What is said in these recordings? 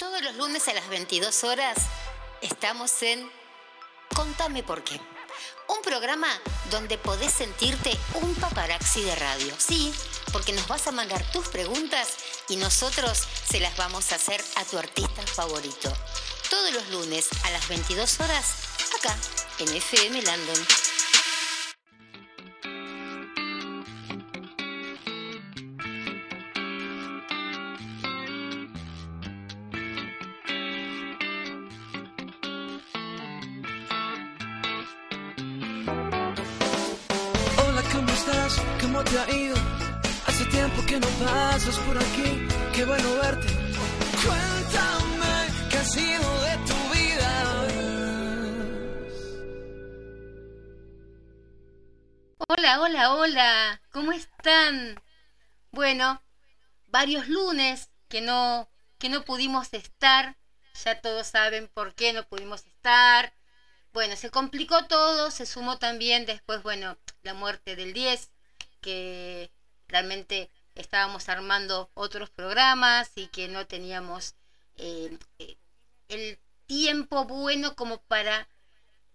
Todos los lunes a las 22 horas estamos en Contame por qué. Un programa donde podés sentirte un paparaxi de radio. Sí, porque nos vas a mandar tus preguntas y nosotros se las vamos a hacer a tu artista favorito. Todos los lunes a las 22 horas, acá en FM Landon. No pasas por aquí, qué bueno verte. Cuéntame qué ha sido de tu vida. Hola, hola, hola, ¿cómo están? Bueno, varios lunes que no, que no pudimos estar, ya todos saben por qué no pudimos estar. Bueno, se complicó todo, se sumó también después, bueno, la muerte del 10, que realmente estábamos armando otros programas y que no teníamos eh, eh, el tiempo bueno como para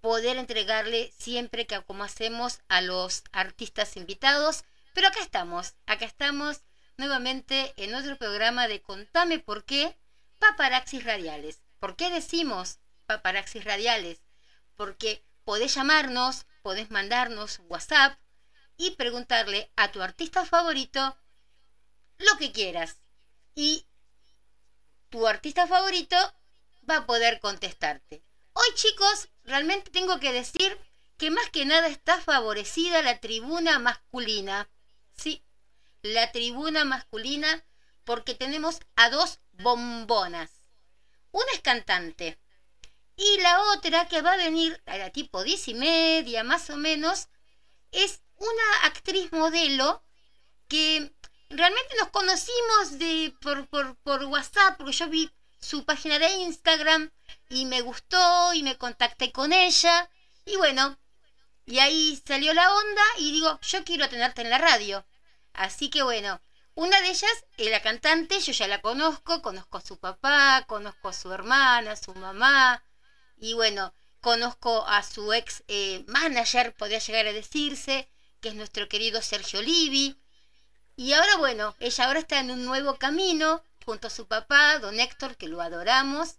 poder entregarle siempre que como hacemos a los artistas invitados. Pero acá estamos, acá estamos nuevamente en otro programa de Contame por qué, paparaxis radiales. ¿Por qué decimos paparaxis radiales? Porque podés llamarnos, podés mandarnos WhatsApp y preguntarle a tu artista favorito lo que quieras. Y tu artista favorito va a poder contestarte. Hoy chicos, realmente tengo que decir que más que nada está favorecida la tribuna masculina. Sí, la tribuna masculina porque tenemos a dos bombonas. Una es cantante y la otra que va a venir a la tipo diez y media más o menos es una actriz modelo que realmente nos conocimos de, por, por, por WhatsApp porque yo vi su página de Instagram y me gustó y me contacté con ella y bueno, y ahí salió la onda y digo, yo quiero tenerte en la radio. Así que bueno, una de ellas la cantante, yo ya la conozco, conozco a su papá, conozco a su hermana, a su mamá y bueno, conozco a su ex eh, manager, podría llegar a decirse, que es nuestro querido Sergio Livi. Y ahora bueno, ella ahora está en un nuevo camino junto a su papá, don Héctor, que lo adoramos,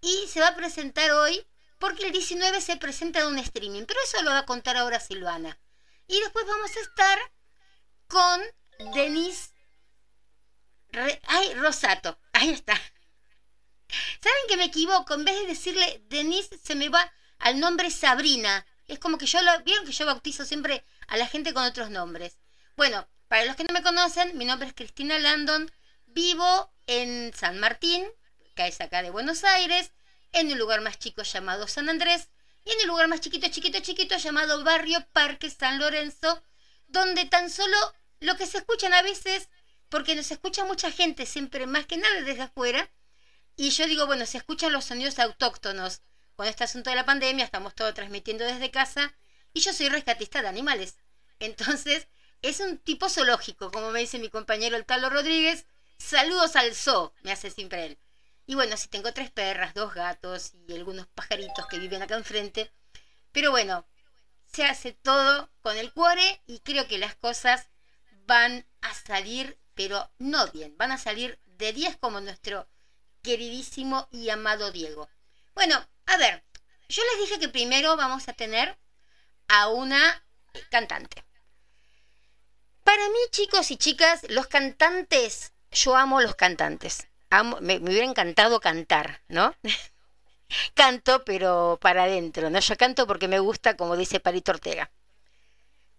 y se va a presentar hoy porque el 19 se presenta en un streaming, pero eso lo va a contar ahora Silvana. Y después vamos a estar con Denise ay, Rosato, ahí está. ¿Saben que me equivoco? En vez de decirle Denise, se me va al nombre Sabrina. Es como que yo lo. Vieron que yo bautizo siempre a la gente con otros nombres. Bueno, para los que no me conocen, mi nombre es Cristina Landon. Vivo en San Martín, que es acá de Buenos Aires, en un lugar más chico llamado San Andrés, y en el lugar más chiquito, chiquito, chiquito llamado Barrio Parque San Lorenzo, donde tan solo lo que se escuchan a veces, porque nos escucha mucha gente siempre, más que nada desde afuera, y yo digo, bueno, se escuchan los sonidos autóctonos. Con este asunto de la pandemia estamos todos transmitiendo desde casa y yo soy rescatista de animales. Entonces, es un tipo zoológico, como me dice mi compañero el Carlos Rodríguez. Saludos al zoo, me hace siempre él. Y bueno, si tengo tres perras, dos gatos y algunos pajaritos que viven acá enfrente. Pero bueno, se hace todo con el cuore y creo que las cosas van a salir, pero no bien, van a salir de 10 como nuestro queridísimo y amado Diego. Bueno, a ver, yo les dije que primero vamos a tener a una cantante. Para mí, chicos y chicas, los cantantes, yo amo los cantantes. Amo, me, me hubiera encantado cantar, ¿no? canto, pero para adentro, ¿no? Yo canto porque me gusta, como dice Parito Ortega.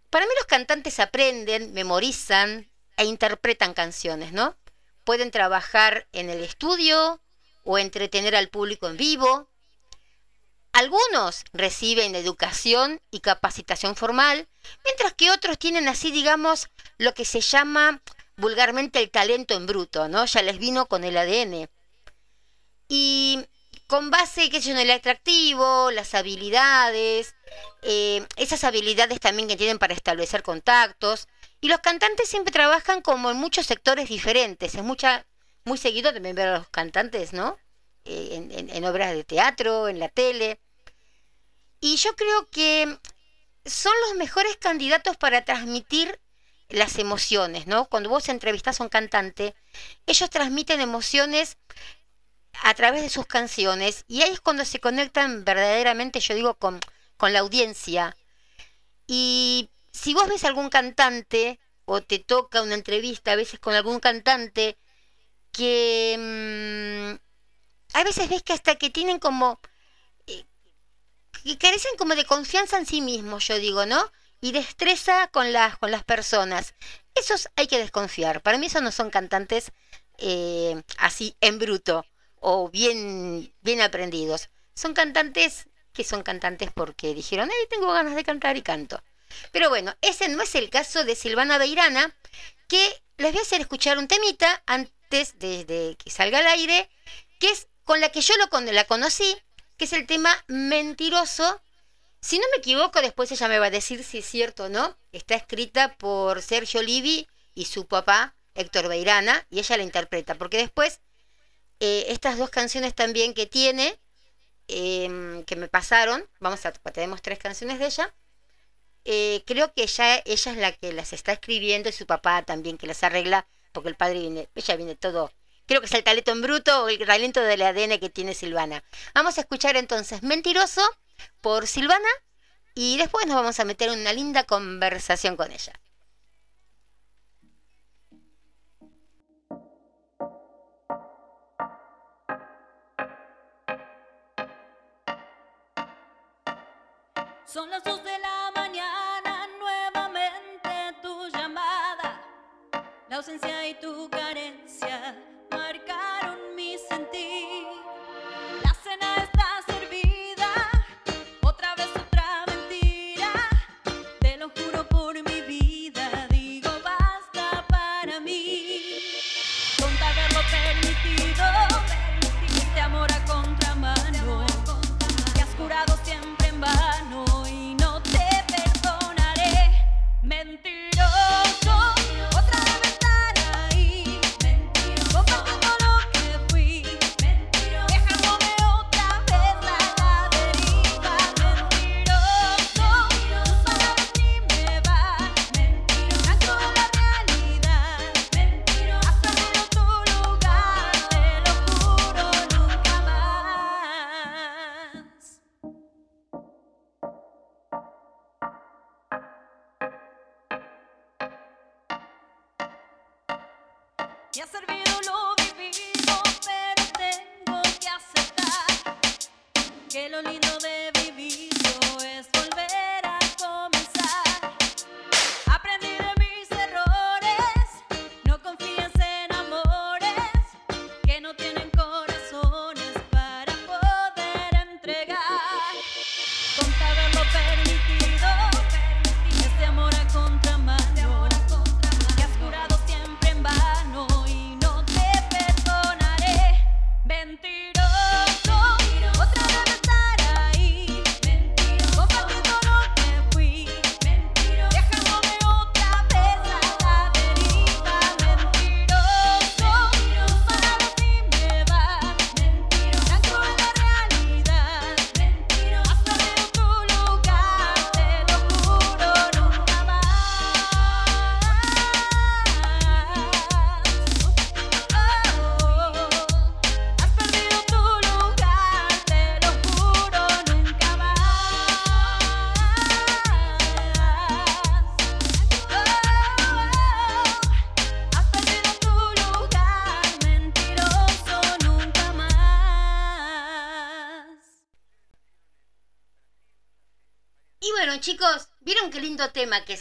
Para mí los cantantes aprenden, memorizan e interpretan canciones, ¿no? Pueden trabajar en el estudio o entretener al público en vivo. Algunos reciben educación y capacitación formal, mientras que otros tienen así, digamos, lo que se llama vulgarmente el talento en bruto, ¿no? Ya les vino con el ADN. Y con base, qué sé yo, en el atractivo, las habilidades, eh, esas habilidades también que tienen para establecer contactos. Y los cantantes siempre trabajan como en muchos sectores diferentes. Es mucha, muy seguido también ver a los cantantes, ¿no? En, obras de teatro, en la tele. Y yo creo que son los mejores candidatos para transmitir las emociones, ¿no? Cuando vos entrevistas a un cantante, ellos transmiten emociones a través de sus canciones y ahí es cuando se conectan verdaderamente, yo digo, con, con la audiencia. Y si vos ves algún cantante o te toca una entrevista a veces con algún cantante que mm, a veces ves que hasta que tienen como eh, que carecen como de confianza en sí mismos, yo digo, ¿no? Y destreza con las con las personas. Esos hay que desconfiar. Para mí esos no son cantantes eh, así en bruto o bien bien aprendidos. Son cantantes que son cantantes porque dijeron, hey, tengo ganas de cantar y canto. Pero bueno, ese no es el caso de Silvana Beirana, que les voy a hacer escuchar un temita antes de, que salga al aire, que es con la que yo lo, la conocí, que es el tema Mentiroso. Si no me equivoco, después ella me va a decir si es cierto o no. Está escrita por Sergio Livi y su papá, Héctor Beirana, y ella la interpreta, porque después eh, estas dos canciones también que tiene, em, que me pasaron, vamos a, tenemos tres canciones de ella, eh, creo que ella, ella es la que las está escribiendo y su papá también que las arregla, porque el padre viene, ella viene todo, creo que es el talento en bruto o el talento del ADN que tiene Silvana. Vamos a escuchar entonces Mentiroso por Silvana y después nos vamos a meter en una linda conversación con ella. Son las dos de la mañana, nuevamente tu llamada. La ausencia y tu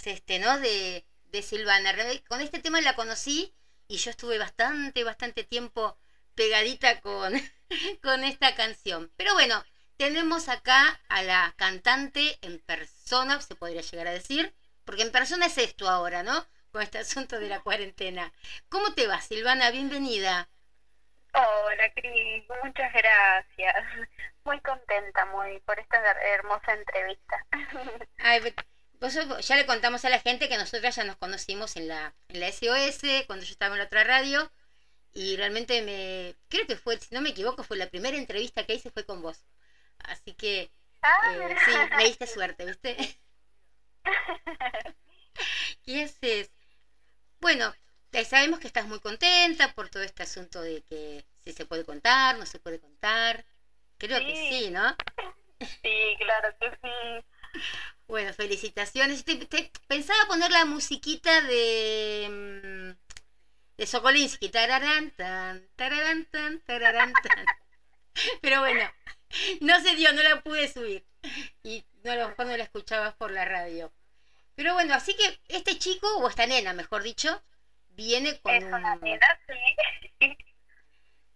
es este, ¿no? De, de Silvana. Con este tema la conocí y yo estuve bastante, bastante tiempo pegadita con, con esta canción. Pero bueno, tenemos acá a la cantante en persona, se podría llegar a decir, porque en persona es esto ahora, ¿no? Con este asunto de la cuarentena. ¿Cómo te va, Silvana? Bienvenida. Hola, Cris, muchas gracias. Muy contenta muy por esta hermosa entrevista. Ay, pues ya le contamos a la gente que nosotras ya nos conocimos en la, en la SOS, cuando yo estaba en la otra radio, y realmente me, creo que fue, si no me equivoco, fue la primera entrevista que hice fue con vos. Así que Ah, eh, sí, me diste suerte, ¿viste? ¿Qué haces? Bueno, eh, sabemos que estás muy contenta por todo este asunto de que si se puede contar, no se puede contar. Creo que sí, ¿no? sí, claro que sí. Bueno, felicitaciones. Te- te- pensaba poner la musiquita de mm, de Sokolinsky, tararán, tan, tararán, tan, tararán, tan. Pero bueno, no se dio, no la pude subir. Y no, a lo mejor no la escuchabas por la radio. Pero bueno, así que este chico, o esta nena, mejor dicho, viene con Es una un, nena, sí.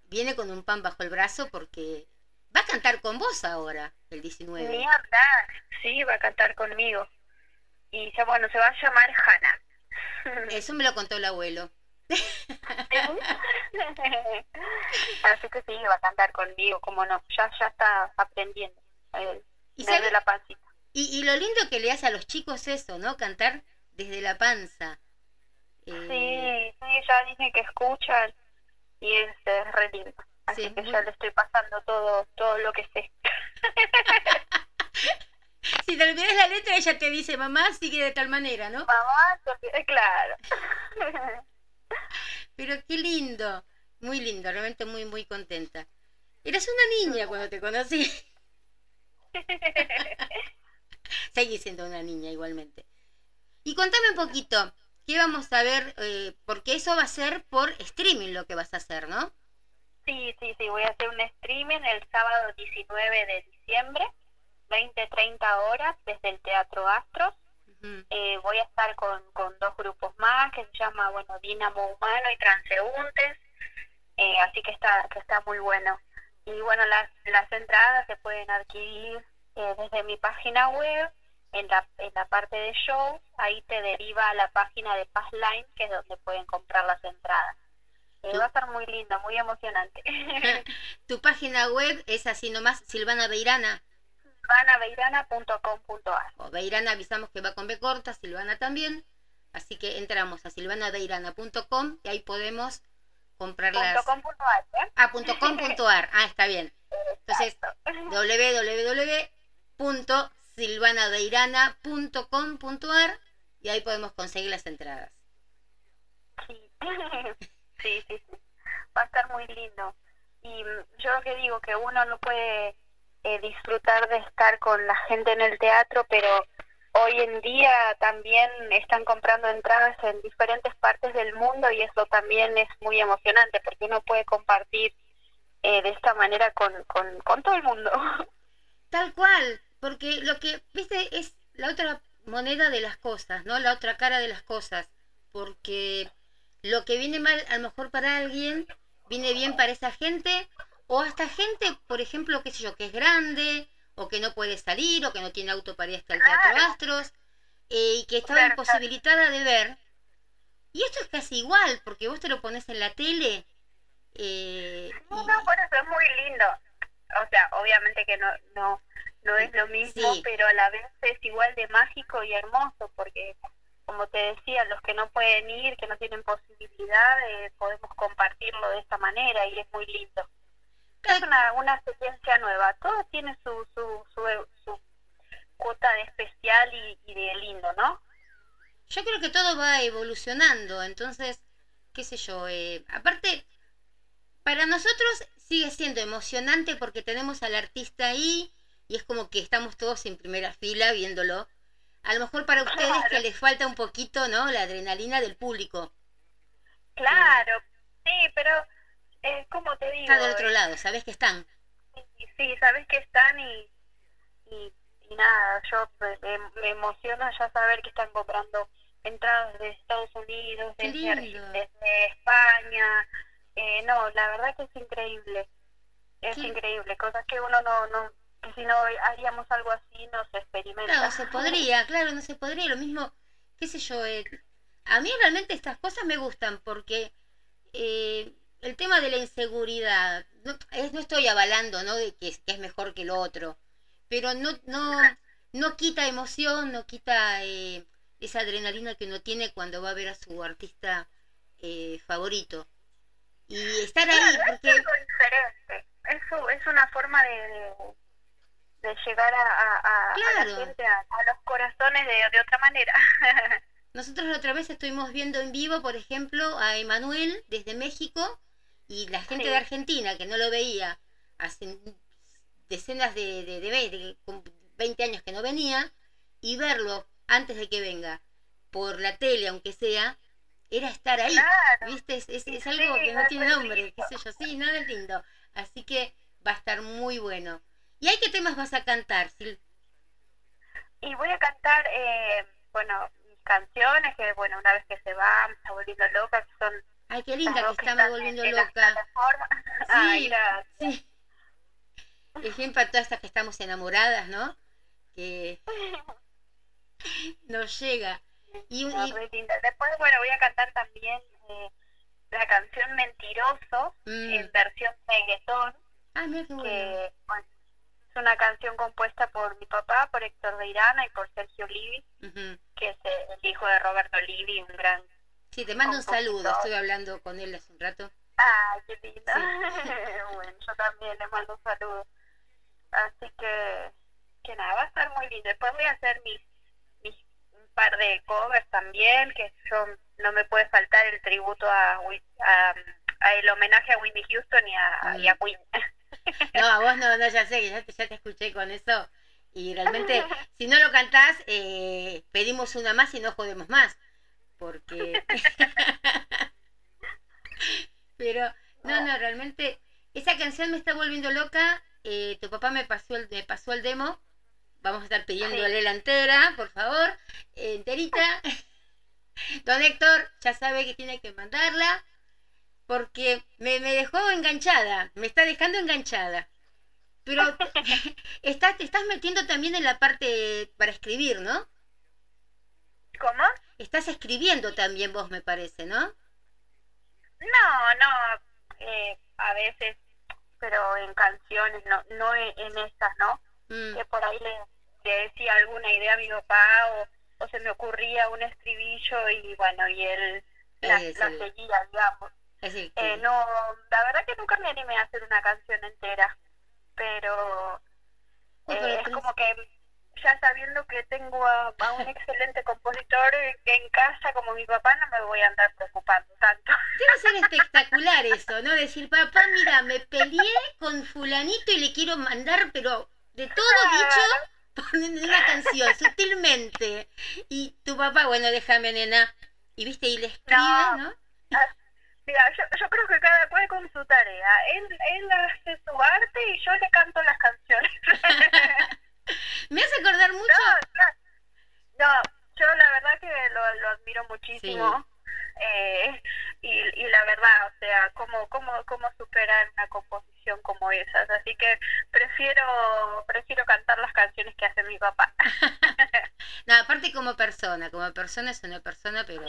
viene con un pan bajo el brazo porque va a cantar con vos ahora, el 19. Ni hablar. Sí, va a cantar conmigo. Y ya, bueno, se va a llamar Hannah. Eso me lo contó el abuelo. Así que sí, va a cantar conmigo, como no, ya, ya está aprendiendo. Eh, ¿Y desde la pancita. Y, y lo lindo que le hace a los chicos eso, ¿no? Cantar desde la panza. Eh, Sí, sí, ya dije que escuchan y es, es re lindo. Así Sí, que muy- ya le estoy pasando todo todo lo que sé. Si te olvidas la letra, ella te dice, mamá, sigue de tal manera, ¿no? Mamá, olvidé- claro. Pero qué lindo, muy lindo, realmente muy, muy contenta. Eras una niña cuando te conocí. Seguís siendo una niña igualmente. Y contame un poquito, ¿qué vamos a ver? Eh, porque eso va a ser por streaming lo que vas a hacer, ¿no? Sí, sí, sí, voy a hacer un streaming el sábado 19 de diciembre, 20-30 horas, desde el Teatro Astros. Eh, voy a estar con, con dos grupos más que se llama, bueno, Dínamo Humano y Transeúntes. Eh, así que está, que está muy bueno. Y bueno, las, las entradas se pueden adquirir eh, desde mi página web, en la, en la parte de shows, ahí te deriva a la página de Passline, que es donde pueden comprar las entradas. Eh, va a estar muy lindo, muy emocionante. tu página web es así nomás, Silvana Beirana. silvanabeirana.com.ar O Beirana avisamos que va con B corta, Silvana también. Así que entramos a silvanabeirana.com y ahí podemos comprar las... .com.ar, ¿eh? Ah, punto com punto ar. Ah, está bien. Entonces, www.silvanadeirana.com.ar y ahí podemos conseguir las entradas. Sí. sí, sí, sí. Va a estar muy lindo. Y mm, yo lo que digo, que uno no puede eh, disfrutar de estar con la gente en el teatro, pero hoy en día también están comprando entradas en diferentes partes del mundo y eso también es muy emocionante porque uno puede compartir eh, de esta manera con, con, con todo el mundo. Tal cual, porque lo que, viste, es la otra moneda de las cosas, ¿no? La otra cara de las cosas, porque lo que viene mal a lo mejor para alguien, viene bien para esa gente, o hasta gente, por ejemplo, qué sé yo, que es grande, o que no puede salir, o que no tiene auto para ir hasta el Teatro. Astros, eh, y que estaba imposibilitada de ver. Y esto es casi igual, porque vos te lo pones en la tele. eh, No, y- no, por eso es muy lindo. O sea, obviamente que no, no, no es lo mismo, Sí. pero a la vez es igual de mágico y hermoso, porque como te decía, los que no pueden ir, que no tienen posibilidad, eh, podemos compartirlo de esta manera y es muy lindo. Es una, una experiencia nueva, todo tiene su, su, su, su cuota de especial y, y de lindo, ¿no? Yo creo que todo va evolucionando, entonces, qué sé yo, eh, aparte, para nosotros sigue siendo emocionante porque tenemos al artista ahí y es como que estamos todos en primera fila viéndolo. A lo mejor para ustedes Claro. que les falta un poquito, ¿no? La adrenalina del público. Claro, sí, pero eh, como te digo, Está del otro lado, sabes que están. Sí, sí, sabes que están y, y, y nada, yo me, me- emociona ya saber que están comprando entradas de Estados Unidos, desde, España. Eh, no, la verdad que es increíble, es Qué- increíble, cosas que uno no, no, que si no haríamos algo así no se experimenta. Claro, se podría, claro, no se podría. Lo mismo, qué sé yo, eh, a mí realmente estas cosas me gustan porque eh, el tema de la inseguridad, no, es- no estoy avalando, ¿no? De que, es- que es mejor que lo otro, pero no, no, no quita emoción, no quita eh, esa adrenalina que uno tiene cuando va a ver a su artista eh, favorito. y estar ahí. Porque... Es algo diferente. Eso es una forma de, de, llegar a, a, a la gente, a, a, los corazones de, de otra manera. Nosotros la otra vez estuvimos viendo en vivo, por ejemplo, a Emanuel desde México y la gente de Argentina que no lo veía hace decenas de, de, de, 20 años que no venía y verlo antes de que venga por la tele, aunque sea, era estar ahí. ¿Viste? Es, es, algo que no tiene nombre, qué sé yo, sí, nada es lindo. Así que va a estar muy bueno. ¿Y hay qué temas vas a cantar, Sil? Y voy a cantar, eh, bueno, mis canciones, que bueno, una vez que se va, me está volviendo loca, que son... Ay, qué linda que está, me volviendo loca. Sí, sí. Ejemplo a todas estas que estamos enamoradas, ¿no? Que nos llega. Y, Después, bueno, voy a cantar también eh, la canción Mentiroso mm. en versión reggaetón. Ah, mira qué bueno. Que, es una canción compuesta por mi papá, por Héctor de Irana y por Sergio Livi, que es el hijo de Roberto Livi, un gran. Sí, te mando un saludo, estuve hablando con él hace un rato. Ah, qué lindo. bueno, yo también le mando un saludo. Así que, que nada, va a estar muy lindo. Después voy a hacer mis par de covers también, que son, no me puede faltar el tributo a, a, el homenaje a Whitney Houston y a, y a Queen. No, a vos no, no, ya sé, ya te, ya te escuché con eso. Y realmente, si no lo cantás, eh, pedimos una más y no jodemos más. Porque... Pero, no, no, realmente, esa canción me está volviendo loca. Eh, tu papá me pasó el, me pasó el demo Vamos a estar pidiéndole la entera, por favor, enterita. Don Héctor ya sabe que tiene que mandarla porque me, me dejó enganchada, me está dejando enganchada. Pero estás, te estás metiendo también en la parte para escribir, ¿no? ¿Cómo? Estás escribiendo también vos, me parece, ¿no? No, no, eh, a veces, pero en canciones, no, no en, estas, ¿no? Mm. Que por ahí le, le decía alguna idea a mi papá o, o se me ocurría un estribillo y bueno, y él la, seguía, digamos. Eh, no, la verdad que nunca me animé a hacer una canción entera, pero eh, es como que ya sabiendo que tengo a, un excelente compositor en casa como mi papá, no me voy a andar preocupando tanto. Debe ser espectacular eso, ¿no? Decir, papá, mira, me peleé con fulanito y le quiero mandar, pero de todo dicho poniendo una canción sutilmente. Y tu papá, bueno, déjame, nena. Y viste, y le escribe, ¿no? Ah, mira, yo, yo, creo que cada cual con su tarea. Él, él hace su arte y yo le canto las canciones. Me hace acordar mucho. No, no, yo la verdad que lo, lo admiro muchísimo. Eh, y, y la verdad, o sea, cómo, cómo, cómo superar una composición como esas. Así que prefiero, prefiero cantar las canciones que hace mi papá. no, aparte como persona, como persona es una persona, pero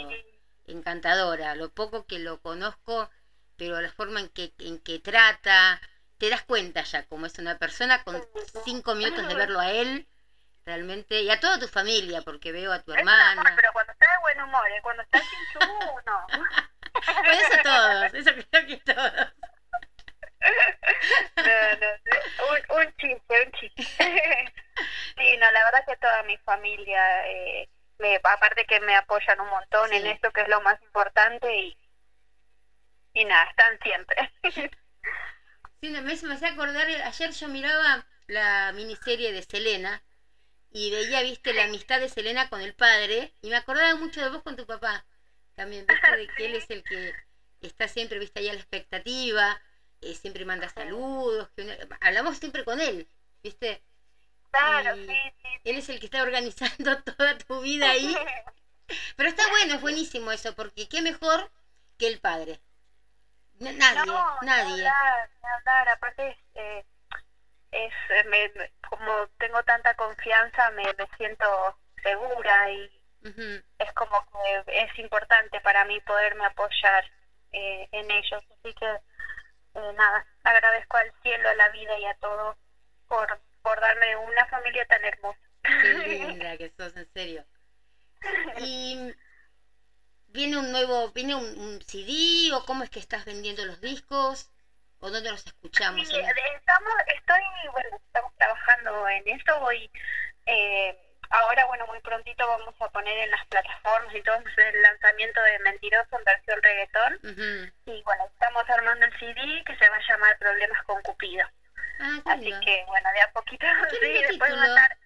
encantadora. Lo poco que lo conozco, pero la forma en que, en que trata, te das cuenta ya como es una persona con cinco minutos de verlo a él realmente, y a toda tu familia, porque veo a tu hermana. pero cuando está de buen humor, ¿eh? cuando está sin chu, no. pues eso todos, eso creo que todos. No, no, un, un chiste, un chiste. sí, no, la verdad que toda mi familia, eh, me, aparte que me apoyan un montón en esto, que es lo más importante, y, y nada, están siempre. sí, me, me hacía acordar, ayer yo miraba la miniserie de Selena, y veía, viste, la amistad de Selena con el padre y me acordaba mucho de vos con tu papá. También, viste, de que él es el que está siempre, viste, ahí a la expectativa, eh, siempre manda saludos, que hablamos siempre con él, viste. Claro, sí, sí, Él es el que está organizando toda tu vida ahí. Pero está bueno, es buenísimo eso, porque qué mejor que el padre. Nadie, nadie. Hablar, hablar, aparte, eh, es eh, me, como tengo tanta confianza me, me siento segura y es como que es importante para mí poderme apoyar eh, en ellos así que eh, nada agradezco al cielo a la vida y a todo por por darme una familia tan hermosa qué linda que sos en serio y ¿Viene un nuevo, viene un, un CD o cómo es que estás vendiendo los discos? ¿O dónde los escuchamos? Sí, estamos, estoy, bueno, estamos trabajando en eso. Voy, eh, ahora, bueno, muy prontito vamos a poner en las plataformas y todo el lanzamiento de Mentiroso en versión reggaetón. Y bueno, estamos armando el CD que se va a llamar Problemas con Cupido. Ah, qué Así lindo. que, bueno, de a poquito, sí, después título. estar...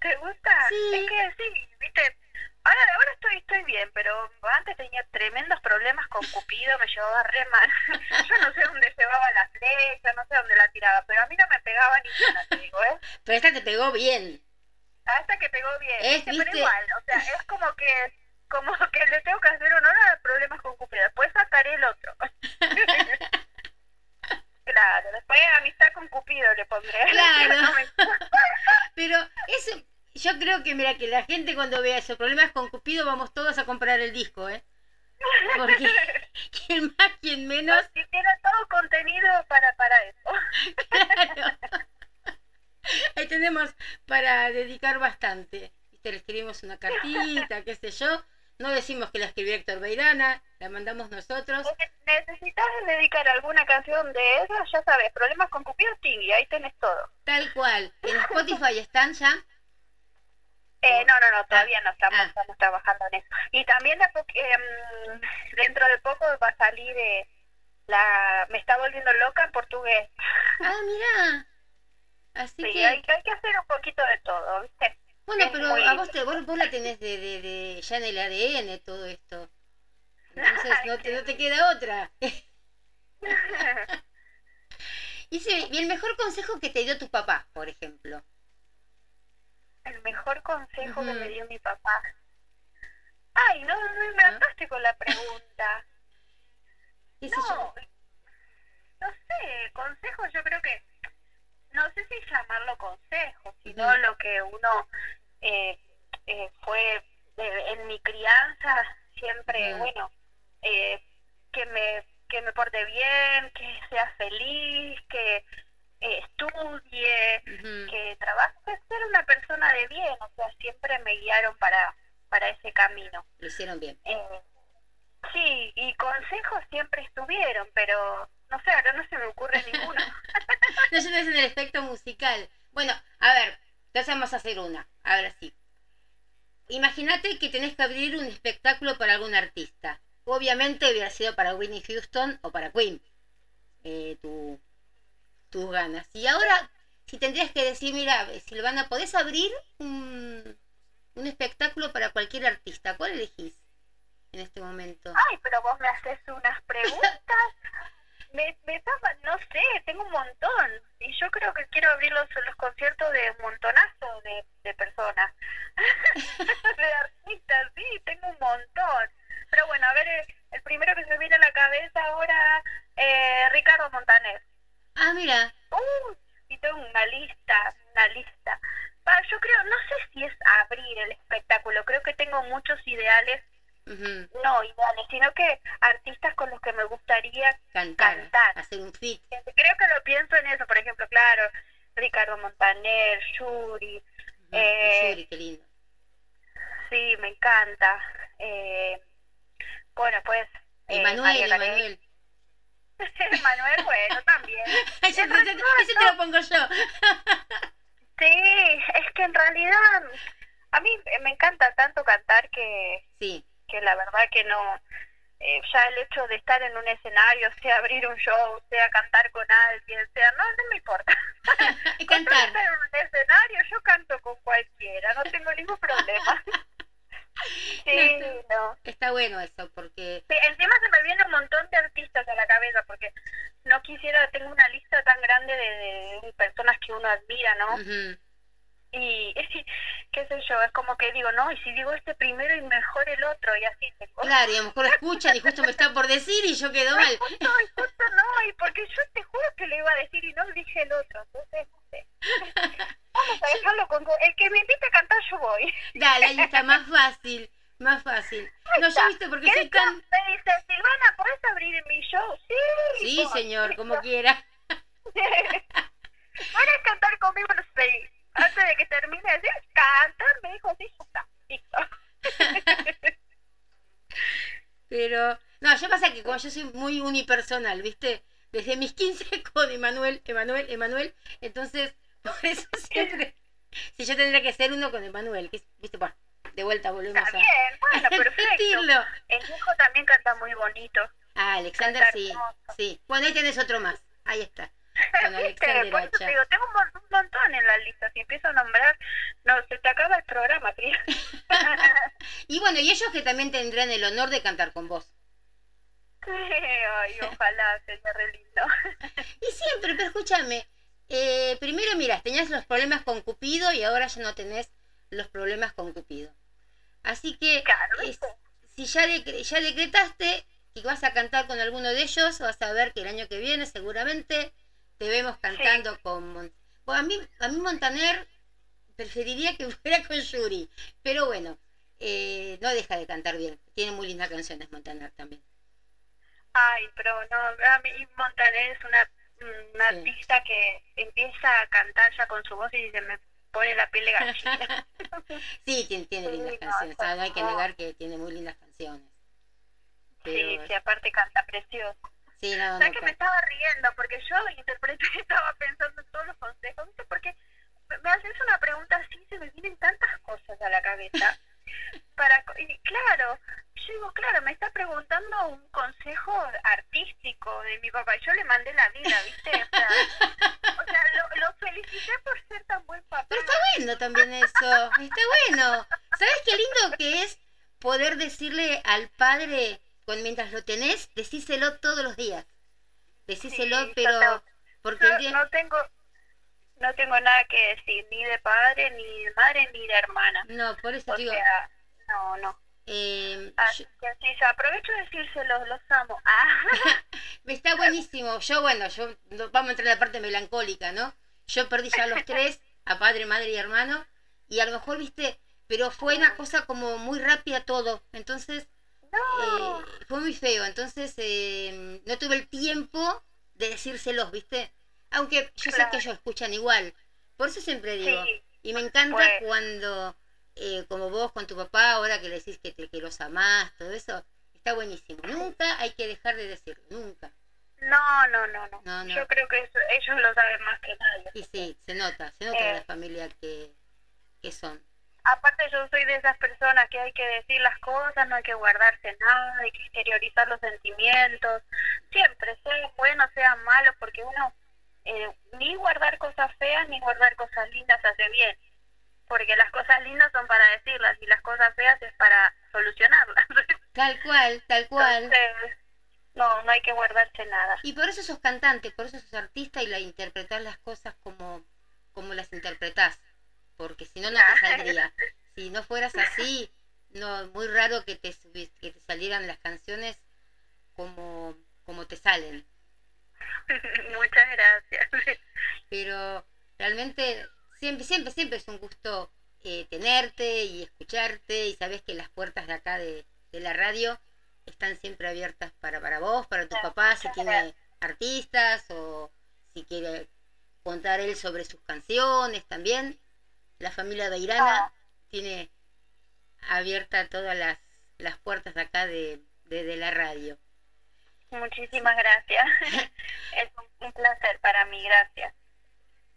¿Te gusta? Sí. Es que sí, viste, ahora, ahora estoy, estoy bien, pero antes tenía tremendos problemas con Cupido, me llevaba re mal. Yo no sé dónde llevaba la flecha, no sé dónde la tiraba, pero a mí no me pegaba ni una, te digo, ¿eh? Pero esta te pegó bien. Hasta que pegó bien, Es, pero igual, o sea, es como que como que le tengo que hacer honor a problemas con Cupido, después sacaré el otro. Claro, después amistad con Cupido le pondré. Claro. No me- Pero eso, yo creo que, mira, que la gente cuando vea esos problemas con Cupido, vamos todos a comprar el disco, ¿eh? Porque quien más, quien menos, Y tiene todo contenido para, para eso. claro. Ahí tenemos para dedicar bastante. Viste, le escribimos una cartita, qué sé yo. No decimos que la escribió Héctor Beirana, la mandamos nosotros. Necesitas dedicar alguna canción de esas, ya sabes, problemas con Cupido, y ahí tenés todo. Tal cual. En Spotify están ya. Eh, no, no, no, todavía no estamos, Ah. estamos trabajando en eso. Y también em, dentro de poco va a salir eh, la Me está volviendo loca en portugués. Ah, mira. Así Sí, que. hay, hay que hacer un poquito de todo, ¿viste? Bueno, es pero muy a vos, te, vos, vos la tenés de, de, de- ya en el ADN todo esto. Entonces no te, no te queda otra. Y, sí, y el mejor consejo que te dio tu papá, por ejemplo. El mejor consejo que me dio mi papá. Ay, no, no me mataste con la pregunta. ¿Qué sé No, yo? no sé, consejos yo creo que, no sé si llamarlo consejo, sino lo que uno eh, eh, fue eh, en mi crianza, siempre, bueno, eh, que me que me porte bien, que sea feliz, que estudie, que trabaje, ser una persona de bien, o sea, siempre me guiaron para, para ese camino. Lo hicieron bien. Sí, y consejos siempre estuvieron, pero no sé, ahora no se me ocurre ninguno. No, yo en el aspecto musical. Bueno, a ver, entonces vamos a hacer una. Ahora sí. Imagínate que tenés que abrir un espectáculo para algún artista. Obviamente hubiera sido para Whitney Houston o para Queen. Eh, tu, tus ganas. Y ahora, si tendrías que decir, mira, Silvana, ¿podés abrir un, un espectáculo para cualquier artista? ¿Cuál elegís en este momento? Ay, pero vos me haces unas preguntas. Me, me tapa- no sé, tengo un montón. Y yo creo que quiero abrir los, los conciertos de un montonazo de, de personas. de artistas, sí, tengo un montón. Pero bueno, a ver, eh, el primero que se me viene a la cabeza ahora, eh, Ricardo Montaner. Ah, mira. Uh, y tengo una lista, una lista. Yo creo, no sé si es abrir el espectáculo, creo que tengo muchos ideales, No ideales, sino que artistas con los que me gustaría Cantar, Cantar. hacer un fit. Creo que lo pienso en eso, por ejemplo, claro, Ricardo Montaner, Yuri. Eh, Yuri, qué lindo. sí, me encanta. Eh, bueno, pues... eh, Carey. Emanuel. Manuel, bueno, también. Ese te lo pongo yo. Sí, es que en realidad a mí me encanta tanto cantar que, Sí, que la verdad que no, eh, ya el hecho de estar en un escenario, sea abrir un show, sea cantar con alguien, sea, no, no me importa. y cantar. en un escenario, yo canto con cualquiera, no tengo ningún problema. Sí, no. Está bueno eso, porque Sí, encima se me viene un montón de artistas a la cabeza porque no quisiera, tengo una lista tan grande de, de personas que uno admira, ¿no? ujú, y qué sé yo, es como que digo, no, y si digo este primero y mejor el otro, y así te claro, y a lo mejor escuchan y justo me está por decir y yo quedo mal. Justo, y justo no, y porque yo te juro que lo iba a decir y no dije el otro, entonces no sé. Vamos a dejarlo con... El que me invite a cantar yo voy. Dale, ahí está, más fácil, más fácil. No, yo viste, porque soy ¿Querés tan... Me dice, Silvana, ¿podés abrir mi show? Sí. Sí, señor, como quiera. ¿Puedes cantar conmigo? No sé. Antes de que termine de decir, canta, me dijo, sí, ya está. Listo. Pero, no, yo pasa que como yo soy muy unipersonal, ¿viste? Desde mis 15 con Emanuel, Emanuel, Emanuel, entonces, por eso siempre, si yo tendría que ser uno con Emanuel, ¿viste? Bueno, de vuelta volvemos Está a... bien, bueno, perfecto. El hijo también canta muy bonito. Ah, Alexander, Canta sí, hermoso. sí. Bueno, ahí tenés otro más, ahí está, con ¿Viste? Alexander Por eso te Hacha. digo, tengo un, mon- un montón en la lista. Si empiezo a nombrar, no, se te acaba el programa, Cris. Y bueno, y ellos que también tendrán el honor de cantar con vos. Ay, ojalá, sería re lindo. Y siempre, pero escúchame, eh, primero miras, tenías los problemas con Cupido y ahora ya no tenés los problemas con Cupido. Así que Claro, es- ¿viste? si ya, decre- ya decretaste que vas a cantar con alguno de ellos, vas a ver que el año que viene seguramente te vemos cantando con... Mon- Bueno, a, mí, a mí Montaner preferiría que fuera con Yuri, pero bueno, eh, no deja de cantar bien. Tiene muy lindas canciones Montaner también. Ay, pero no, a mí Montaner es una, una Sí. artista que empieza a cantar ya con su voz y se me pone la piel de gallina. Sí, tiene, tiene Sí, lindas no, canciones. ah, no hay que negar que tiene muy lindas canciones. sí, Pero- sí, aparte canta precioso. Sí, no, no, ¿Sabes que me estaba riendo? Porque yo interpreté estaba pensando en todos los consejos, ¿viste? Porque me- haces una pregunta así y se me vienen tantas cosas a la cabeza. Para, y claro, yo digo, claro, me está preguntando un consejo artístico de mi papá y yo le mandé la vida, ¿viste? O sea, o sea lo, lo felicité por ser tan buen papá. Pero está bueno también eso. Está bueno. ¿Sabes qué lindo que es poder decirle al padre, cuando, mientras lo tenés, decíselo todos los días? Decíselo, Sí, pero... Porque No, día... no tengo no tengo nada que decir, ni de padre, ni de madre, ni de hermana. No, por eso O digo... sea, no, no. eh, Así yo- que sí, yo aprovecho de decírselos, los amo. Ah, está buenísimo. Yo, bueno, yo vamos a entrar en la parte melancólica, ¿no? Yo perdí ya a los tres, a padre, madre y hermano, y a lo mejor, viste, pero fue una cosa como muy rápida todo. Entonces, no. eh, fue muy feo. Entonces, eh, no tuve el tiempo de decírselos, ¿viste? Aunque yo sé que ellos escuchan igual. Por eso siempre digo. Sí, Y me encanta Pues. cuando, eh, como vos con tu papá, ahora que le decís que, te, que los amás, todo eso, está buenísimo. Nunca hay que dejar de decirlo, nunca. no, no, no, no. No, no. Yo creo que eso- ellos lo saben más que nadie. Y sí, se nota, se nota Eh. la familia que, que son. Aparte yo soy de esas personas que hay que decir las cosas, no hay que guardarse nada, hay que exteriorizar los sentimientos, siempre, sea bueno, sea malo, porque uno eh, ni guardar cosas feas ni guardar cosas lindas hace bien, porque las cosas lindas son para decirlas y las cosas feas es para solucionarlas. Tal cual, tal cual. Entonces, no, no hay que guardarse nada. Y por eso sos cantante, por eso sos artista y la interpretás las cosas como, como las interpretás. Porque si no, no te saldría. Si no fueras así, no, muy raro que te, que te salieran las canciones como, como te salen. Muchas gracias. Pero realmente siempre, siempre, siempre es un gusto eh, tenerte y escucharte y sabes que las puertas de acá de, de la radio están siempre abiertas para, para vos, para tu papá, si tiene artistas o si quiere contar él sobre sus canciones también. La familia Beirana Ah. tiene abiertas todas las, las puertas acá de, de, de la radio. Muchísimas gracias. es un, un placer para mí, gracias.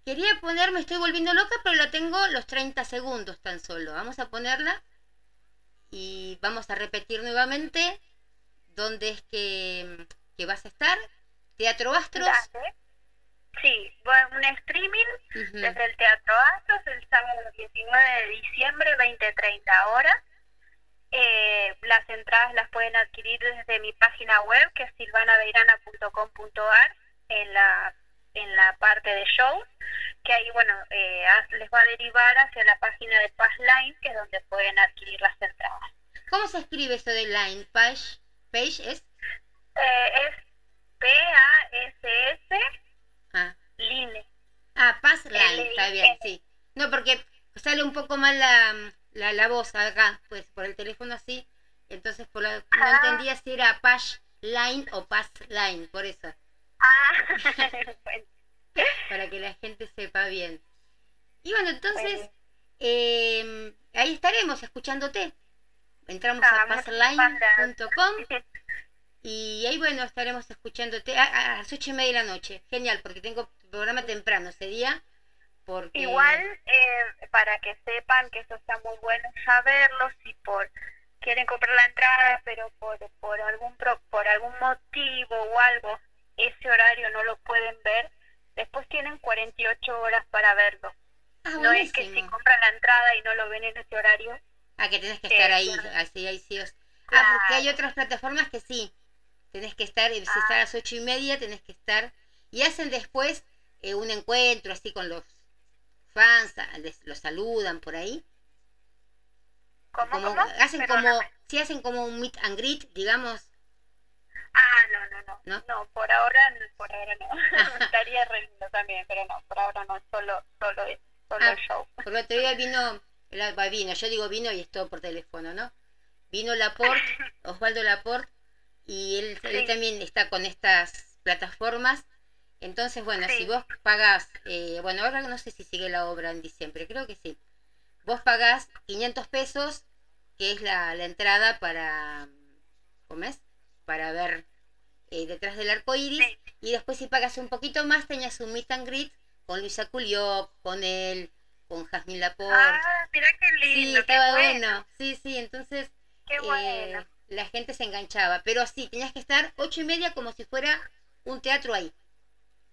Quería poner Me estoy volviendo loca, pero la tengo los 30 segundos tan solo. Vamos a ponerla y vamos a repetir nuevamente dónde es que, que vas a estar. Teatro Astros. Dale. Sí, bueno, un streaming desde el Teatro Astros el sábado 19 de diciembre, 20-30 horas. Eh, las entradas las pueden adquirir desde mi página web, que es silvanabeirana.com.ar, en la, en la parte de shows, que ahí, bueno, eh, les va a derivar hacia la página de Passline, que es donde pueden adquirir las entradas. ¿Cómo se escribe eso de line? Page, page es. Eh, es P-A-S-S, Ah, Line. ah Pass Line, L-I-N. está bien, sí. No, porque sale un poco mal la, la, la voz acá, pues por el teléfono así. Entonces por la, no entendía si era Page Line o Pass Line, por eso. Ah, bueno. para que la gente sepa bien. Y bueno, entonces, Bueno. eh, ahí estaremos escuchándote. Entramos Ah, a passline.com Y ahí, bueno, estaremos escuchándote a, a las ocho y media de la noche. Genial, porque tengo programa temprano ese día. Porque... Igual, eh, para que sepan que eso está muy bueno saberlo, si por quieren comprar la entrada, pero por, por, algún pro, por algún motivo o algo, ese horario no lo pueden ver, después tienen 48 horas para verlo. Ah, no es que si compran la entrada y no lo ven en ese horario, Ah, que tenés que Eh, estar ahí, así, ahí sí. Ah, porque hay otras plataformas que sí. Tenés que estar, eh, si Ah. está a las ocho y media, tenés que estar. Y hacen después eh, un encuentro así con los fans, les- los saludan por ahí. ¿cómo? Como, cómo? hacen como, si hacen como un meet and greet, digamos. Ah, no, no, no, ¿No? no, por ahora, por ahora no. Estaría re lindo también, pero no, por ahora no, solo, solo solo Ah. el show. Porque el otro día vino, la- vino, yo digo vino y es todo por teléfono, ¿no? Vino Laporte, Osvaldo Laporte, y él, él Sí. también está con estas plataformas. Entonces, bueno, Sí. si vos pagás, eh, bueno, ahora no sé si sigue la obra en diciembre, creo que sí. Vos pagás 500 pesos, que es la, la entrada para, ¿cómo es? Para ver eh, detrás del arco iris. Sí. Y después si pagas un poquito más, tenías un meet and greet con Luisa Culió, con él, con Jazmín Laporte. Ah, mira qué sí, lindo, qué estaba bueno, bueno. Sí, sí, entonces qué eh, bueno. La gente se enganchaba. Pero sí, tenías que estar ocho y media como si fuera un teatro ahí.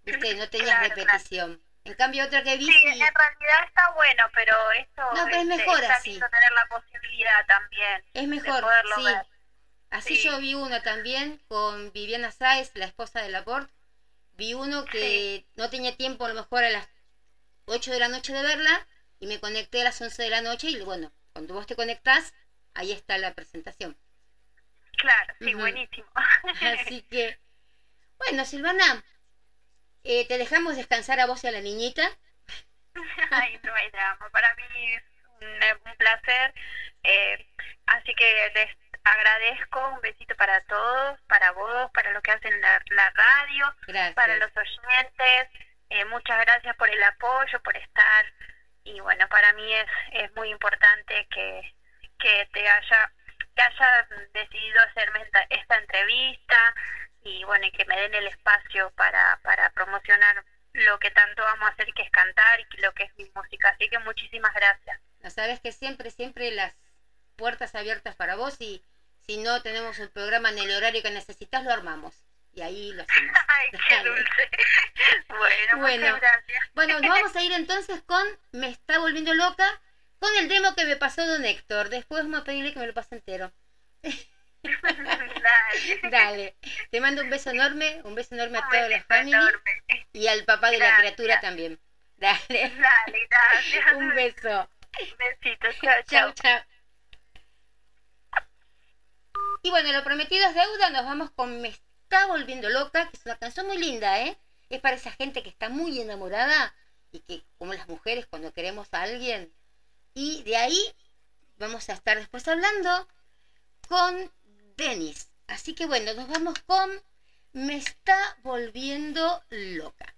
¿Viste? No tenías Claro, repetición. En cambio, otra que vi, Sí, en realidad está bueno, pero esto No, pero es este, mejor así. lindo tener la posibilidad también es mejor. poderlo Sí. ver. Así Sí. yo vi uno también con Viviana Sáez, la esposa de Laporte. Vi uno que no tenía tiempo a lo mejor a las 8 de la noche de verla y me conecté a las 11 de la noche y bueno, cuando vos te conectás, ahí está la presentación. Claro, sí, buenísimo. Así que, bueno, Silvana, eh, te dejamos descansar a vos y a la niñita. Ay, no hay drama. Para mí es un, un placer. eh, así que les agradezco. Un besito para todos, para vos, para lo que hacen la, la radio, Gracias. para los oyentes. eh, muchas gracias por el apoyo, por estar. Y bueno, para mí es, es muy importante que, que te haya que haya decidido hacerme esta, esta entrevista y bueno, y que me den el espacio para, para promocionar lo que tanto amo hacer, que es cantar y lo que es mi música. Así que muchísimas gracias. No sabes que siempre, siempre las puertas abiertas para vos y si no tenemos el programa en el horario que necesitas, lo armamos. Y ahí lo hacemos. Ay, qué dulce. Bueno, Bueno. muchas gracias. Bueno, nos vamos a ir entonces con Me está volviendo loca, con el demo que me pasó Don Héctor. Después vamos a pedirle que me lo pase entero. Dale. Dale, te mando un beso enorme, un beso enorme a toda la familia y al papá de la criatura también. Dale, Dale, gracias. un beso. Besito, chao, Chao, chao. chao. Y bueno, lo prometido es deuda, nos vamos con Me está volviendo loca, que es una canción muy linda, ¿eh? Es para esa gente que está muy enamorada y que, como las mujeres, cuando queremos a alguien. Y de ahí vamos a estar después hablando con Denis. Así que bueno, nos vamos con Me está volviendo loca.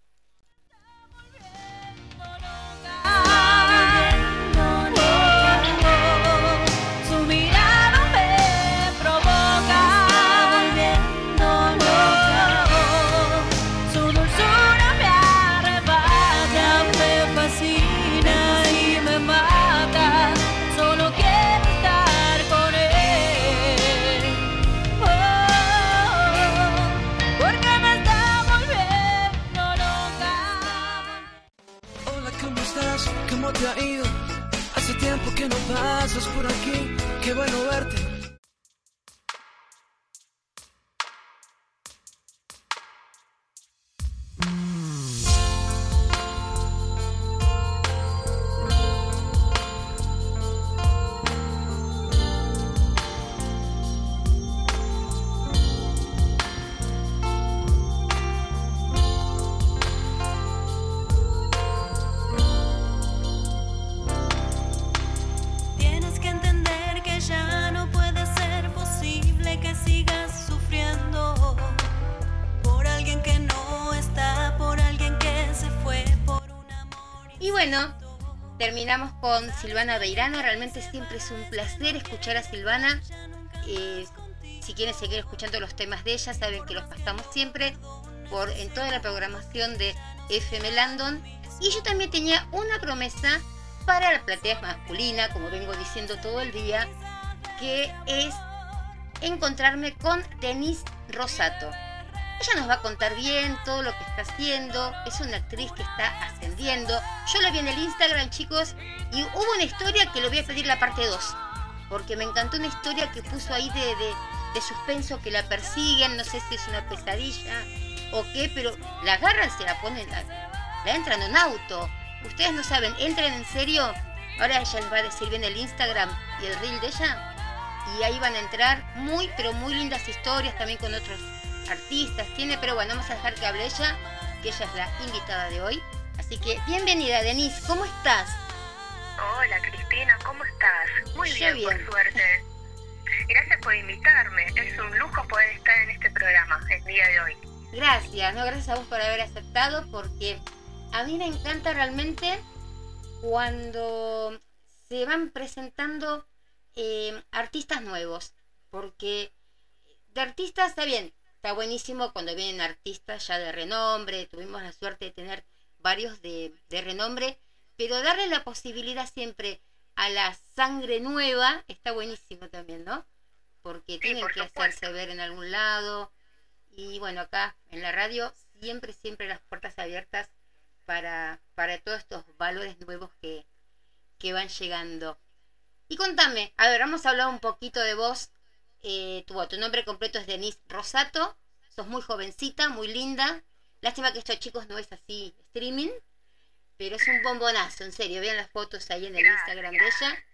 Terminamos con Silvana Beirano. Realmente siempre es un placer escuchar a Silvana. Eh, si quieren seguir escuchando los temas de ella, saben que los pasamos siempre por en toda la programación de FM Landon. Y yo también tenía una promesa para la platea masculina, como vengo diciendo todo el día, que es encontrarme con Denise Rosato. Ella nos va a contar bien todo lo que está haciendo. Es una actriz que está ascendiendo. Yo la vi en el Instagram, chicos, y hubo una historia que le voy a pedir la parte 2. Porque me encantó una historia que puso ahí de, de, suspenso que la persiguen. No sé si es una pesadilla o qué, pero la agarran, se la ponen, la, la entran en un auto. Ustedes no saben, entren en serio. Ahora ella les va a decir bien el Instagram y el reel de ella. Y ahí van a entrar muy, pero muy lindas historias también con otros artistas tiene, pero bueno, vamos a dejar que hable ella, que ella es la invitada de hoy. Así que bienvenida, Denise, ¿cómo estás? Hola, Cristina, ¿cómo estás? Muy bien, por suerte. Gracias por invitarme. Es un lujo poder estar en este programa el día de hoy. Gracias, no, gracias a vos por haber aceptado, porque a mí me encanta realmente cuando se van presentando eh, artistas nuevos, porque de artistas está bien, Está buenísimo cuando vienen artistas ya de renombre, tuvimos la suerte de tener varios de, renombre, pero darle la posibilidad siempre a la sangre nueva está buenísimo también, ¿no? Porque tienen que hacerse ver en algún lado. Y bueno, acá en la radio siempre, siempre las puertas abiertas para, para todos estos valores nuevos que, que van llegando. Y contame, a ver, vamos a hablar un poquito de vos eh, tu, tu nombre completo es Denise Rosato. Sos muy jovencita, muy linda. Lástima que estos chicos no es así streaming, pero es un bombonazo, en serio. Vean las fotos ahí en el Instagram de ella.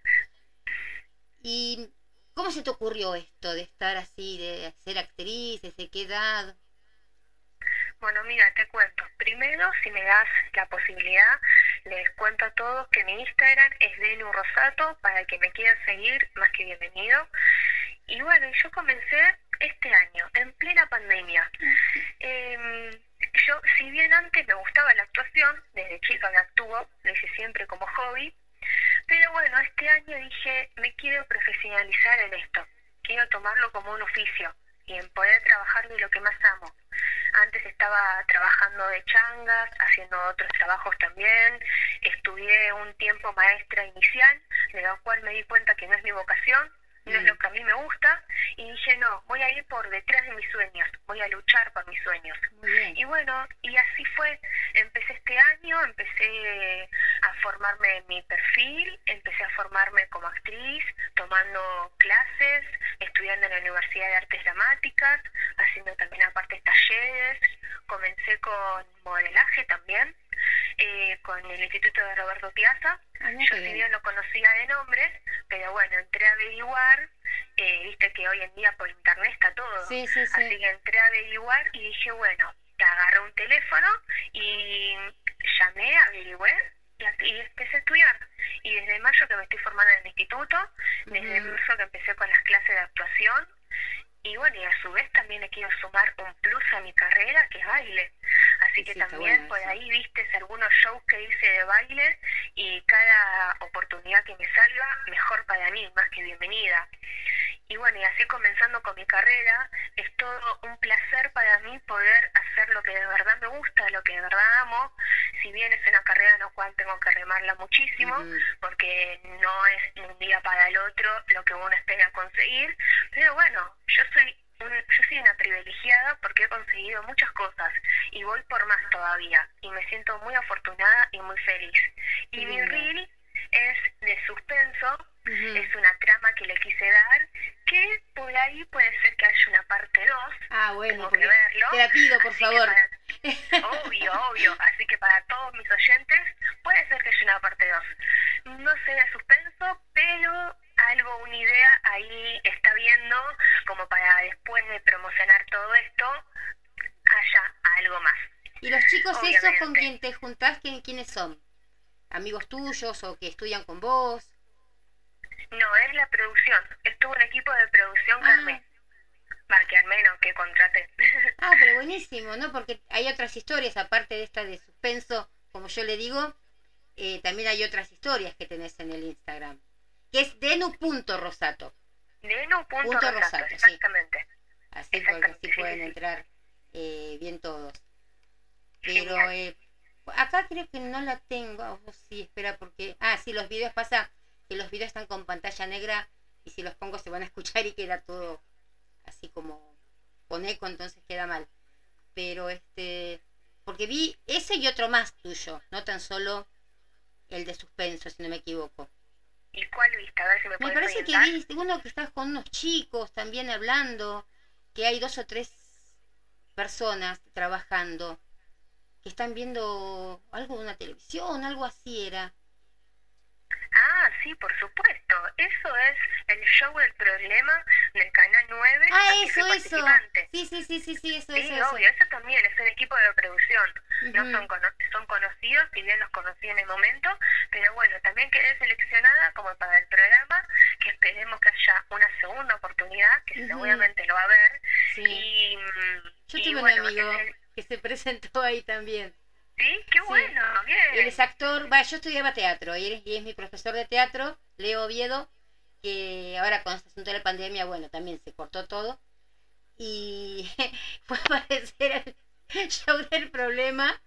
¿Y cómo se te ocurrió esto de estar así, de ser actriz, desde qué edad? Bueno, mira, te cuento. Primero, si me das la posibilidad, les cuento a todos que mi Instagram es Denu Rosato, para que me quieran seguir, más que bienvenido. Y bueno, yo comencé este año, en plena pandemia. Em, yo, si bien antes me gustaba la actuación, desde chica me actúo, lo hice siempre como hobby, pero bueno, este año dije, me quiero profesionalizar en esto, quiero tomarlo como un oficio y en poder trabajar de lo que más amo. Antes estaba trabajando de changas, haciendo otros trabajos también, estudié un tiempo maestra inicial, de lo cual me di cuenta que no es mi vocación, no es lo que a mí me gusta, y dije, no, voy a ir por detrás de mis sueños, voy a luchar por mis sueños. Y bueno, y así fue, empecé este año, empecé a formarme en mi perfil, empecé a formarme como actriz, tomando clases, estudiando en la Universidad de Artes Dramáticas, haciendo también aparte talleres, comencé con modelaje también, eh, con el Instituto de Roberto Piazza. Ah, Yo si bien lo conocía de nombre, pero bueno, entré a averiguar, eh, viste que hoy en día por internet está todo. Así que entré a averiguar y dije, bueno, te agarré un teléfono y llamé, averigué y, empecé a estudiar. Y desde mayo que me estoy formando en el instituto, desde marzo que empecé con las clases de actuación, y bueno, y a su vez también le quiero sumar un plus a mi carrera, que es baile. Así que también por ahí viste algunos shows que hice de baile y cada oportunidad que me salga, mejor para mí, más que bienvenida. Y bueno, y así comenzando con mi carrera, es todo un placer para mí poder hacer lo que de verdad me gusta, lo que de verdad amo, si bien es una carrera en la cual tengo que remarla muchísimo, porque no es de un día para el otro lo que uno espera conseguir, pero bueno, yo soy yo soy una privilegiada porque he conseguido muchas cosas y voy por más todavía y me siento muy afortunada y muy feliz. Y mi reel es de suspenso, es una trama que le quise dar, que por ahí puede ser que haya una parte 2. Ah, bueno, que verlo. te la pido, por favor. obvio, obvio. Así que para todos mis oyentes, puede ser que haya una parte 2. No sé de suspenso, pero algo, una idea ahí está viendo como para después de promocionar todo esto haya algo más. ¿Y los chicos esos con quien te juntás, quiénes son? ¿Amigos tuyos o que estudian con vos? No, es la producción. Estuvo un equipo de producción ah. Carmen. Más que al menos que contraté. Ah, pero buenísimo, ¿no? Porque hay otras historias, aparte de esta de suspenso, como yo le digo, eh, también hay otras historias que tenés en el Instagram que es denu.rosato. Denu.rosato, exactamente. Así, porque así pueden entrar eh, bien todos. Pero eh, acá creo que no la tengo. Oh, sí, espera, porque. Ah, sí, los videos pasa que los videos están con pantalla negra y si los pongo se van a escuchar y queda todo así como con eco, entonces queda mal. Pero este. Porque vi ese y otro más tuyo, no tan solo el de suspenso, si no me equivoco. ¿Y cuál viste? A ver si me, me parece que viste uno que estás con unos chicos también hablando, que hay dos o tres personas trabajando que están viendo algo de una televisión, algo así era. Ah, sí, por supuesto. Eso es el show del problema del Canal 9. Ah, eso, eso. Sí, sí, sí, sí, sí, eso, sí, eso. obvio, eso. también es el equipo de producción. No son, son conocidos, si bien los conocí en el momento, pero bueno, también quedé seleccionada como para el programa, que esperemos que haya una segunda oportunidad, que seguramente lo va a haber. Sí. Y, Yo tuve un amigo que se presentó ahí también. Sí, qué bueno, bien. Él es actor, va, yo estudiaba teatro y, y es mi profesor de teatro, Leo Oviedo, que ahora con este asunto de la pandemia, bueno, también se cortó todo. Y fue a aparecer el show del problema.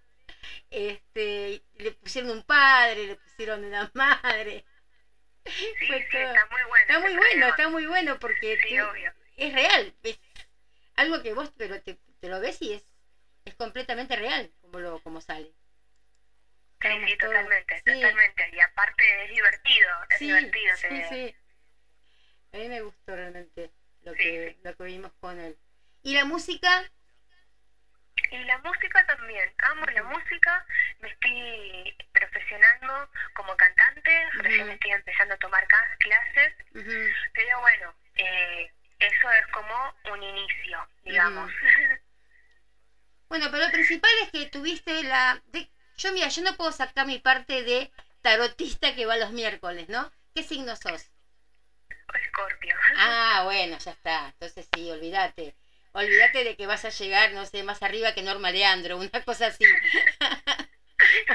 Este, le pusieron un padre, le pusieron una madre. Sí, está muy bueno. Está muy bueno, está muy bueno porque sí, es real. Es algo que vos pero te, te lo ves y es, es completamente real como lo como sale. Sí, sí, totalmente, totalmente. Y aparte es divertido, es divertido. Sí, sí. A mí me gustó realmente lo que, lo que vimos con él. ¿Y la música? Y la música también, amo la música, me estoy profesionando como cantante, recién estoy empezando a tomar clases, pero bueno, eh, eso es como un inicio, digamos. Bueno, pero lo principal es que tuviste la... De... Yo mira, yo no puedo sacar mi parte de tarotista que va los miércoles, ¿no? ¿Qué signo sos? Escorpio. Ah, bueno, ya está. Entonces sí, olvídate. Olvídate de que vas a llegar, no sé, más arriba que Norma Leandro, una cosa así.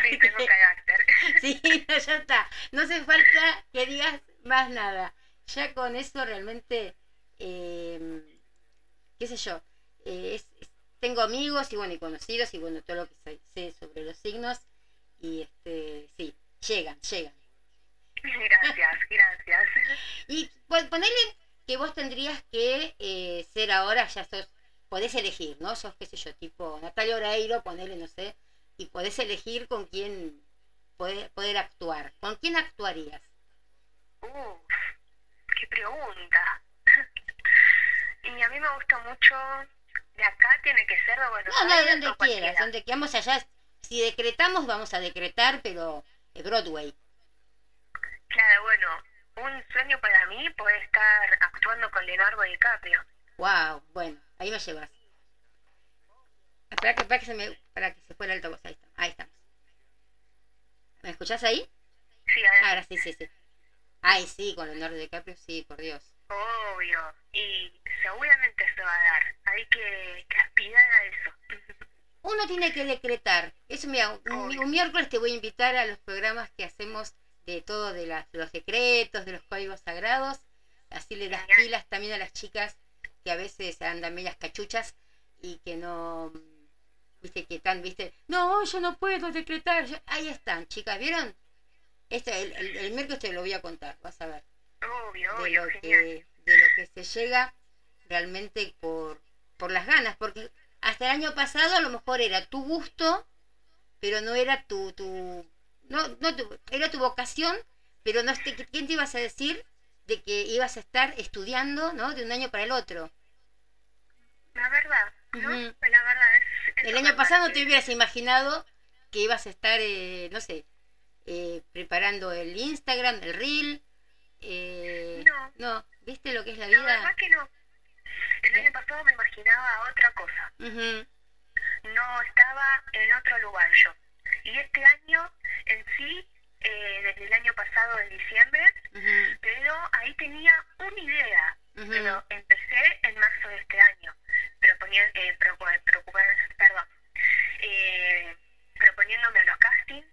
sí, tengo carácter. sí, no, ya está. No hace falta que digas más nada. Ya con eso realmente, eh, qué sé yo, eh, es, es tengo amigos y bueno y conocidos y bueno todo lo que sé sobre los signos y este sí llegan llegan. Gracias gracias. Y pues, ponerle que vos tendrías que eh, ser ahora ya sos podés elegir no sos qué sé yo tipo Natalia Oreiro ponerle no sé y podés elegir con quién poder, poder actuar. Con quién actuarías Uf, qué pregunta. Y a mí me gusta mucho de acá tiene que ser de Buenos no, no, donde quieras, donde queramos allá. Si decretamos, vamos a decretar, pero Broadway. Claro, bueno, un sueño para mí puede estar actuando con Leonardo DiCaprio. Wow, bueno, ahí me llevas. Espera que, para que se me, para que se fuera el altavoz, ahí está, ahí estamos. ¿Me escuchás ahí? Sí, a Ahora sí, sí, sí. Ay, sí, con Leonardo DiCaprio, sí, por Dios. Obvio, y seguramente se va a dar. Hay que, que aspirar a eso. Uno tiene que decretar. Eso, mira, un, un, miércoles te voy a invitar a los programas que hacemos de todo, de las, los decretos, de los códigos sagrados. Así le das pilas también a las chicas que a veces andan medias cachuchas y que no, viste, que están, viste, no, yo no puedo decretar. ahí están, chicas, ¿vieron? Este, el, el, el miércoles te lo voy a contar, vas a ver. Obvio, de obvio, lo que de lo que se llega realmente por por las ganas porque hasta el año pasado a lo mejor era tu gusto pero no era tu tu no no tu, era tu vocación pero no quién te ibas a decir de que ibas a estar estudiando no de un año para el otro la verdad ¿no? Uh -huh. la verdad es, es el año pasado no te hubieras imaginado que ibas a estar eh, no sé eh, preparando el Instagram el reel eh, no. no, ¿viste lo que es la vida? La verdad que no. El año pasado me imaginaba otra cosa. Uh -huh. No estaba en otro lugar yo. Y este año en sí, eh, desde el año pasado, en diciembre, uh -huh. pero ahí tenía una idea. Uh -huh. Pero empecé en marzo de este año, proponiendo, eh, perdón, eh, proponiéndome a los castings,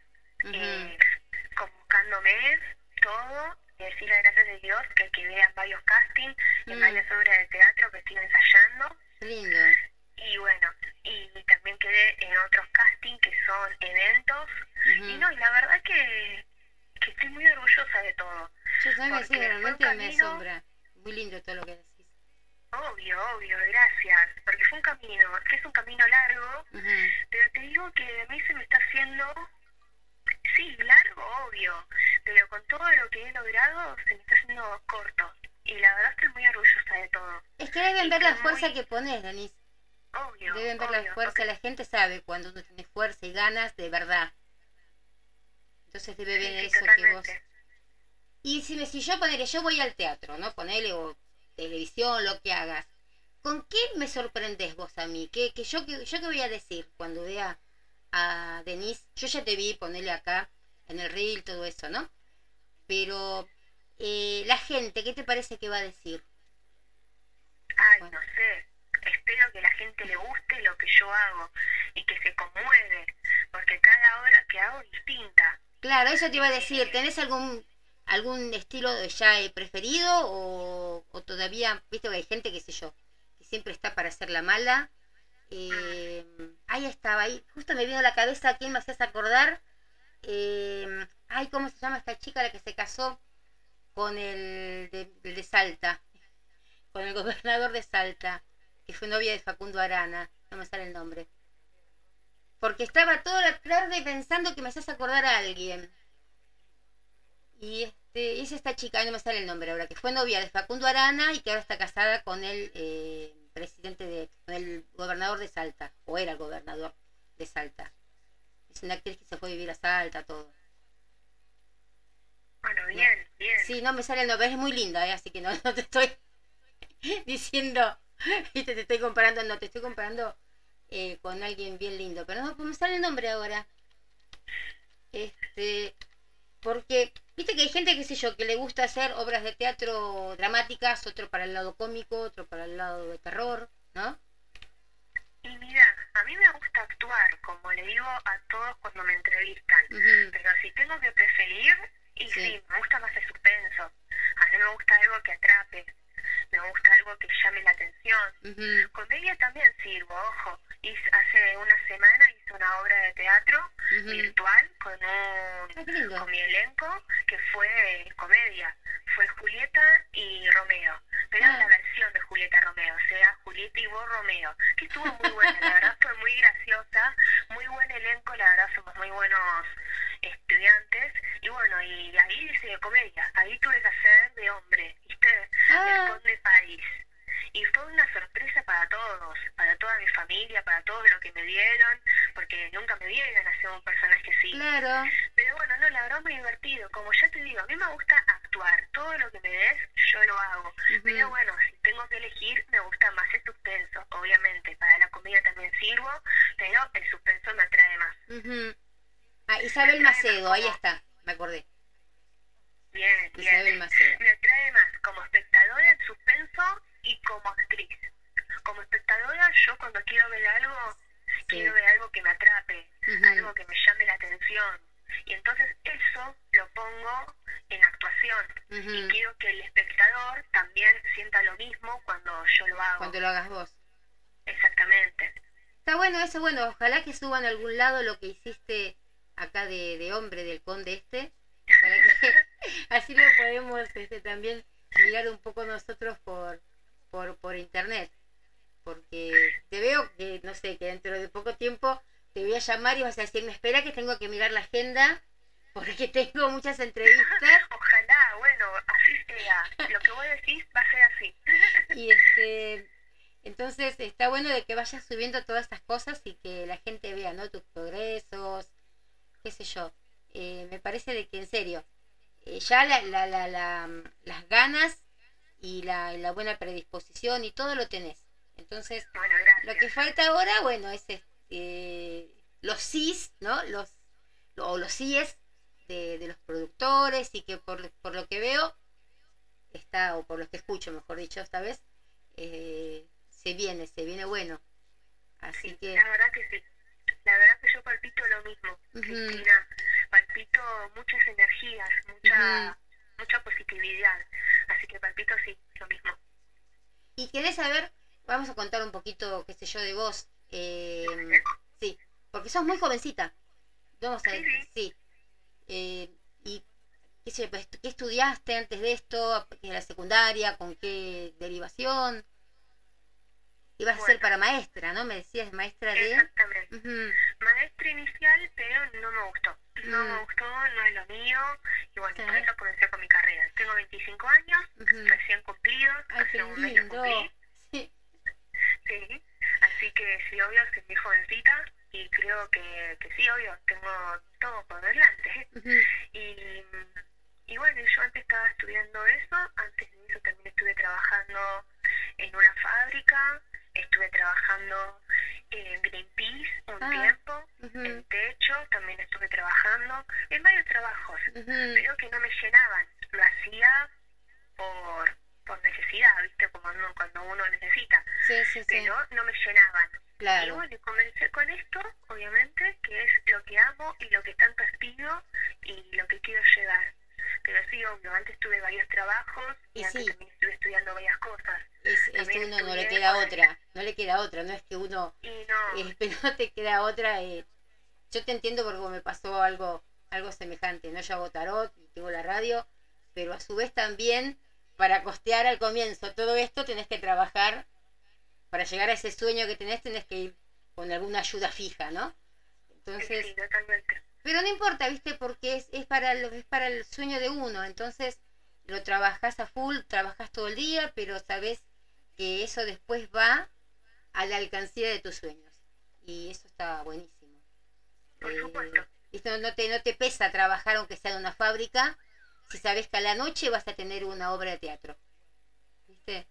convocándome todo, y decir la gracia de Dios que quedé en varios castings, en Mm. varias obras de teatro que estoy ensayando. Lindo. Y bueno, y también quedé en otros castings que son eventos. Y no, y la verdad que, que estoy muy orgullosa de todo. Yo sí, fue un realmente me camino- asombra. Muy lindo todo lo que decís. Obvio, obvio, gracias. Porque fue un camino, que es un camino largo, pero te digo que a mí se me está haciendo, sí, largo, obvio, pero con todo lo que he logrado se me está haciendo corto. Y la verdad estoy muy orgullosa de todo. Es que deben ver la fuerza muy- que pones, Denise. Obvio. Deben ver obvio, la fuerza. La gente sabe cuando uno tiene fuerza y ganas de verdad. Entonces debe ver sí, eso que vos... Y si, me, si yo ponele, yo voy al teatro, ¿no? Ponele o televisión, lo que hagas. ¿Con qué me sorprendes vos a mí? ¿Qué, que yo, que, ¿Yo qué voy a decir cuando vea a Denise? Yo ya te vi ponerle acá en el reel, todo eso, ¿no? Pero eh, la gente, ¿qué te parece que va a decir? Ay, Bueno. no sé. Espero que la gente le guste lo que yo hago y que se conmueve, porque cada obra que hago es distinta. Claro, eso te iba a decir. ¿Tenés algún algún estilo ya eh, preferido o, o todavía, viste que hay gente, qué sé yo, que siempre está para hacer la mala? Eh, ahí estaba, ahí justo me vino a la cabeza, ¿quién me hacías acordar? Eh, ay, ¿cómo se llama esta chica la que se casó con el de, el de Salta? Con el gobernador de Salta, que fue novia de Facundo Arana, no me sale el nombre. Porque estaba toda la tarde pensando que me hacías acordar a alguien. Y este, es esta chica, no me sale el nombre ahora, que fue novia de Facundo Arana y que ahora está casada con el eh, presidente de, el gobernador de Salta, o era el gobernador de Salta. Es una actriz que se fue a vivir a Salta, todo. Bueno, bien, bien. Sí, no me sale el nombre, es muy linda, ¿eh? así que no, no te estoy diciendo, viste, te estoy comparando, no, te estoy comparando eh, con alguien bien lindo, pero no, pues me sale el nombre ahora. Este, porque, viste que hay gente, qué sé yo, que le gusta hacer obras de teatro dramáticas, otro para el lado cómico, otro para el lado de terror, ¿no? Y mira, a mí me gusta actuar, como le digo a todos cuando me entrevistan. Pero si tengo que preferir, y Sí. sí. me gusta más el suspenso. A mí me gusta algo que atrape, me gusta algo que llame la atención. Comedia también sirvo, ojo. Hice- hace una semana hice una obra de teatro virtual con Ah, un lindo. con mi elenco que fue comedia. Fue Julieta y Romeo. Pero Ah. la versión de Julieta Romeo, o sea, Julieta y vos Romeo, que estuvo muy buena, la verdad fue muy graciosa, muy buen elenco, la verdad somos muy buenos estudiantes. Y bueno, y ahí hice comedia, ahí tuve que hacer de hombre, ¿viste? Ah. Conde País. Y fue una sorpresa para todos, para toda mi familia, para todo lo que me dieron, porque nunca me dieron hacer un personaje así. Claro. Pero bueno, no, la verdad muy divertido. Como ya te digo, a mí me gusta actuar. Todo lo que me des, yo lo hago. Pero bueno, si tengo que elegir, me gusta más el suspenso. Obviamente, para la comedia también sirvo, pero el suspenso me atrae más. Ah, Isabel Macedo, ahí está, me acordé. Bien, Isabel bien. Macedo. Me atrae más como espectadora el suspenso y como actriz. Como espectadora, yo cuando quiero ver algo, Sí. quiero ver algo que me atrape, algo que me llame la atención. Y entonces eso lo pongo en actuación. Y quiero que el espectador también sienta lo mismo cuando yo lo hago. Cuando lo hagas vos. Exactamente. Está bueno eso, bueno, ojalá que suban a algún lado lo que hiciste acá de, de hombre del conde este, para que así lo podemos este, también mirar un poco nosotros por, por, por internet, porque te veo que, no sé, que dentro de poco tiempo te voy a llamar y vas a decirme, espera que tengo que mirar la agenda, porque tengo muchas entrevistas Ojalá, bueno, así sea. Lo que vos decís va a ser así. y este entonces está bueno de que vayas subiendo todas estas cosas y que la gente vea no tus progresos qué sé yo Eh, me parece de que en serio eh, ya la, la, la, la, las ganas y la, la buena predisposición y todo lo tenés. Entonces Bueno, lo que falta ahora bueno es este, los sís no los o los síes de, de los productores y que por, por lo que veo está o por lo que escucho mejor dicho esta vez eh, se viene se viene bueno. Así Sí, que la verdad que sí. La verdad que yo palpito lo mismo. Cristina. Palpito muchas energías, mucha, mucha actividad. Así que palpito sí, lo mismo. Y querés saber, vamos a contar un poquito, qué sé yo, de vos. Eh, sí, porque sos muy jovencita. Vamos a Sí, ver, sí. Eh, y qué, sé, pues, ¿qué estudiaste antes de esto? ¿En la secundaria? ¿Con qué derivación? Ibas a ser Bueno. para maestra, ¿no? Me decías maestra de... Exactamente. Maestra inicial, pero no me gustó. No Mm. me gustó, no es lo mío. Y bueno, por eso comencé con mi carrera. Tengo 25 años, recién cumplidos. Ay, hace un mes cumplí. Sí. Sí, así que sí, obvio, soy muy jovencita y creo que, que sí, obvio, tengo todo por delante. Y, y bueno, yo antes estaba estudiando eso, antes de eso también estuve trabajando en una fábrica, estuve trabajando en Greenpeace un Ah. tiempo, en techo, también estuve trabajando en varios trabajos, pero que no me llenaban, lo hacía por, por necesidad, ¿viste? Como uno- cuando uno necesita Sí, sí, sí. pero no me llenaban. Y Claro. bueno, y comencé con esto, obviamente, que es lo que amo y lo que tanto aspiro y lo que quiero llegar. Pero sí, obvio, antes tuve varios trabajos y, Y antes sí. también estuve estudiando varias cosas. Es, es que uno no le queda otra, no le queda otra, no es que uno no, eh, pero no te queda otra. eh. Yo te entiendo porque me pasó algo, algo semejante, ¿no? Yo hago tarot y tengo la radio, pero a su vez también para costear al comienzo todo esto tenés que trabajar, para llegar a ese sueño que tenés tenés que ir con alguna ayuda fija, ¿no? Entonces, sí, totalmente. Pero no importa, ¿viste? Porque es, es, para lo, es para el sueño de uno. Entonces lo trabajás a full, trabajás todo el día, pero sabes que eso después va a la alcancía de tus sueños. Y eso está buenísimo. Por Eh, supuesto. ¿viste? No, te, no te pesa trabajar aunque sea en una fábrica si sabes que a la noche vas a tener una obra de teatro. ¿Viste?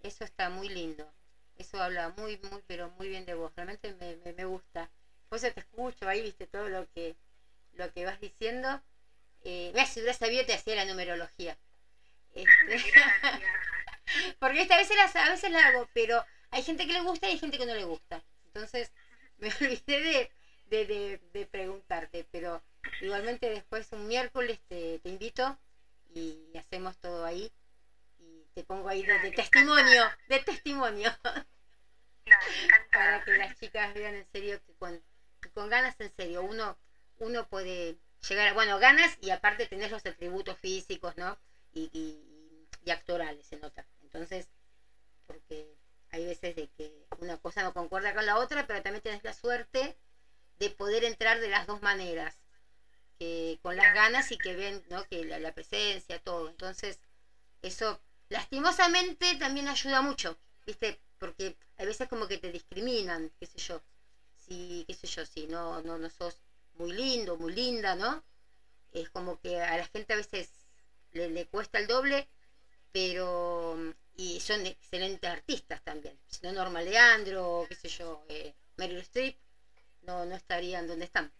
Eso está muy lindo. Eso habla muy, muy, pero muy bien de vos. Realmente me, me, me gusta. Por eso te escucho ahí, viste, todo lo que, lo que vas diciendo. Eh, mira, si hubiera sabido te hacía la numerología. Este, porque esta a veces, las, a veces la hago, pero hay gente que le gusta y hay gente que no le gusta. Entonces me olvidé de, de, de, de preguntarte, pero igualmente después un miércoles te, te invito y hacemos todo ahí. Y te pongo ahí de, de testimonio, de testimonio, para que las chicas vean en serio que con, con ganas en serio uno, uno puede llegar a, bueno, ganas y aparte tenés los atributos físicos, ¿no? Y, y, y actorales, se nota. Entonces, porque hay veces de que una cosa no concuerda con la otra, pero también tenés la suerte de poder entrar de las dos maneras, que con las ganas y que ven, ¿no? Que la, la presencia, todo. Entonces, eso lastimosamente también ayuda mucho, ¿viste? Porque a veces como que te discriminan, qué sé yo. Si, qué sé yo, si no, no, no sos muy lindo, muy linda, ¿no? Es como que a la gente a veces le, le cuesta el doble, pero y son excelentes artistas también. Si no Norma Leandro, qué sé yo, eh, Meryl Streep, no, no estarían donde están.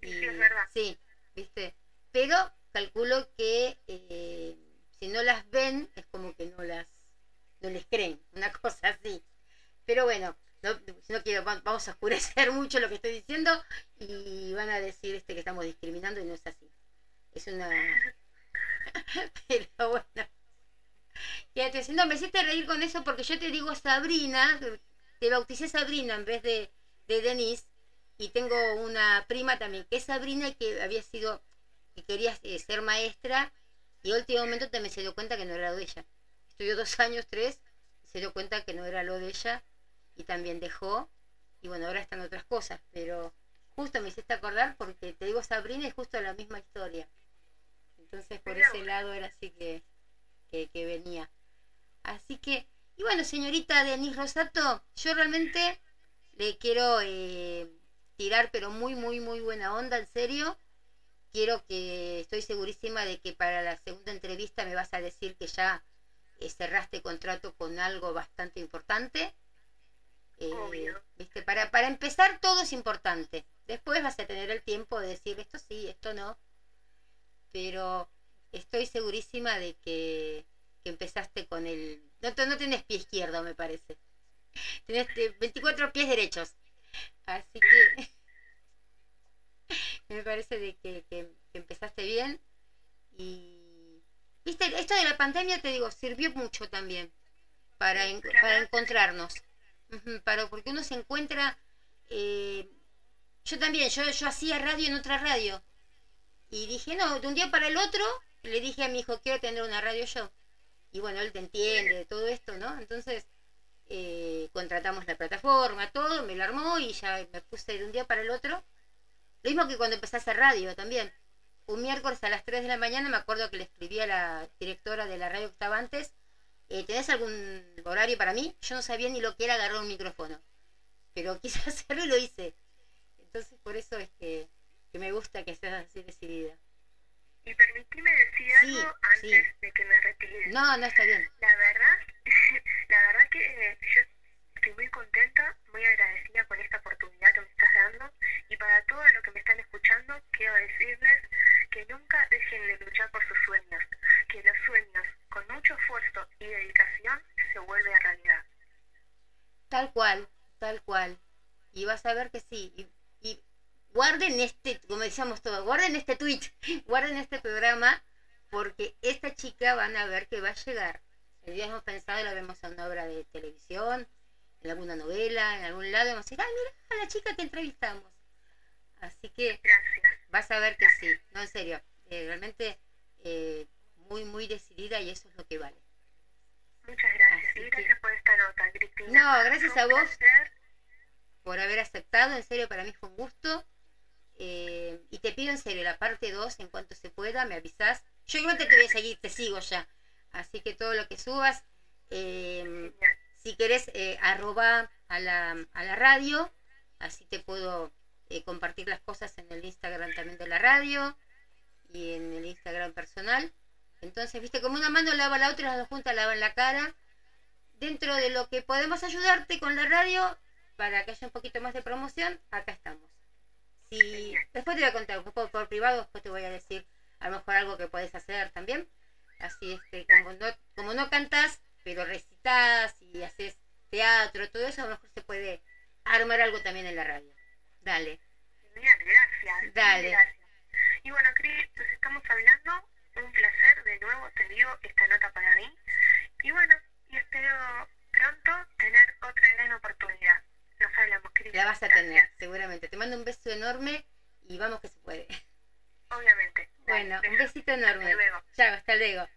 Sí, es verdad. Sí, ¿viste? Pero calculo que eh, si no las ven, es como que no las no les creen, una cosa así. Pero bueno, no, no quiero, va- vamos a oscurecer mucho lo que estoy diciendo y van a decir este que estamos discriminando y no es así. Es una... Pero bueno. Quédate diciendo, me hiciste reír con eso porque yo te digo Sabrina, te bauticé Sabrina en vez de, de Denise, y tengo una prima también que es Sabrina y que había sido, que quería eh, ser maestra, y último momento también se dio cuenta que no era lo de ella. Estudió dos años, tres, se dio cuenta que no era lo de ella, y también dejó, y bueno, ahora están otras cosas, pero justo me hiciste acordar porque te digo Sabrina y justo la misma historia. Entonces por ese lado era así que, que, que venía. Así que, y bueno, señorita Denise Rosato, yo realmente le quiero eh, tirar, pero muy, muy, muy buena onda, en serio. Quiero que, estoy segurísima de que para la segunda entrevista me vas a decir que ya eh, cerraste contrato con algo bastante importante. Eh. ¿viste? Para, para empezar todo es importante. Después vas a tener el tiempo de decir esto sí, esto no. Pero estoy segurísima de que, que empezaste con el... No, no tenés pie izquierdo, me parece. Tenés eh, 24 pies derechos. Así que me parece de que, que- que empezaste bien y, Viste, esto de la pandemia, te digo, sirvió mucho también para, para encontrarnos. Para, porque uno se encuentra... Eh, yo también, yo, yo hacía radio en otra radio. Y dije, no, de un día para el otro, le dije a mi hijo, quiero tener una radio yo. Y bueno, él te entiende de todo esto, ¿no? Entonces, eh, contratamos la plataforma, todo, me lo armó y ya me puse de un día para el otro. Lo mismo que cuando empecé a hacer radio también. Un miércoles a las 3 de la mañana me acuerdo que le escribí a la directora de la radio que estaba antes, eh, ¿tenés algún horario para mí? Yo no sabía ni lo que era agarrar un micrófono, pero quise hacerlo y lo hice. Entonces por eso es que, me gusta que seas así decidida. Y permitime decir algo antes de que me retire. No, no está bien. La verdad, la verdad que yo estoy muy contenta, muy agradecida con esta oportunidad que me estás dando y para todos los que me están escuchando quiero decirles que nunca dejen de luchar por sus sueños, que los sueños con mucho esfuerzo y dedicación se vuelven realidad. Tal cual, tal cual. Y vas a ver que sí. Y, y guarden este, como decíamos todos, guarden este tweet, guarden este programa, porque esta chica van a ver que va a llegar. El día hemos pensado, la vemos en una obra de televisión, en alguna novela, en algún lado, vamos a decir, ay, mira a la chica que entrevistamos. Así que vas a ver que sí, no, en serio, eh, realmente eh, muy, muy decidida y eso es lo que vale. Muchas gracias. y gracias por esta nota, Cristina. No, gracias a vos por haber aceptado, en serio, para mí fue un gusto. Eh, y te pido en serio la parte 2, en cuanto se pueda, me avisás. Yo igual te voy a seguir, te sigo ya. Así que todo lo que subas, eh, si querés, eh, arroba a la, a la radio, así te puedo eh, compartir las cosas en el Instagram también de la radio y en el Instagram personal. Entonces, viste, como una mano lava la otra las dos juntas lavan la cara. Dentro de lo que podemos ayudarte con la radio, para que haya un poquito más de promoción, acá estamos. Si, después te voy a contar, por, por privado, después te voy a decir a lo mejor algo que puedes hacer también. Así es que como no, como no cantas, pero recitas y haces teatro, todo eso, a lo mejor se puede armar algo también en la radio. Dale. Bien, gracias. Dale. Gracias. Y bueno, Cris, nos estamos hablando. Un placer, de nuevo te digo esta nota para mí. Y bueno, y espero pronto tener otra gran oportunidad. Nos hablamos, Cris. La vas a tener, seguramente. Te mando un beso enorme y vamos que se puede. Obviamente. Bueno, un besito enorme. Hasta luego. Chao, hasta luego.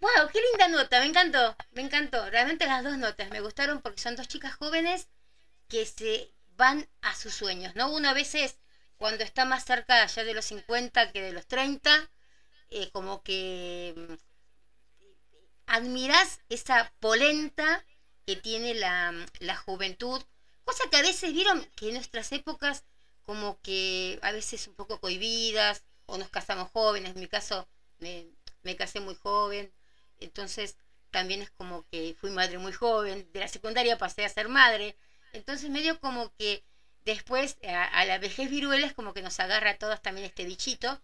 ¡Wow! ¡Qué linda nota! Me encantó, me encantó. Realmente las dos notas me gustaron porque son dos chicas jóvenes que se van a sus sueños, ¿no? Una vez es cuando está más cerca ya de los 50 que de los 30, eh, como que mm, admiras esa polenta que tiene la, la juventud, cosa que a veces vieron que en nuestras épocas como que a veces un poco cohibidas, o nos casamos jóvenes, en mi caso me, me casé muy joven, entonces también es como que fui madre muy joven, de la secundaria pasé a ser madre, entonces medio como que después a, la vejez viruela es como que nos agarra a todos también este bichito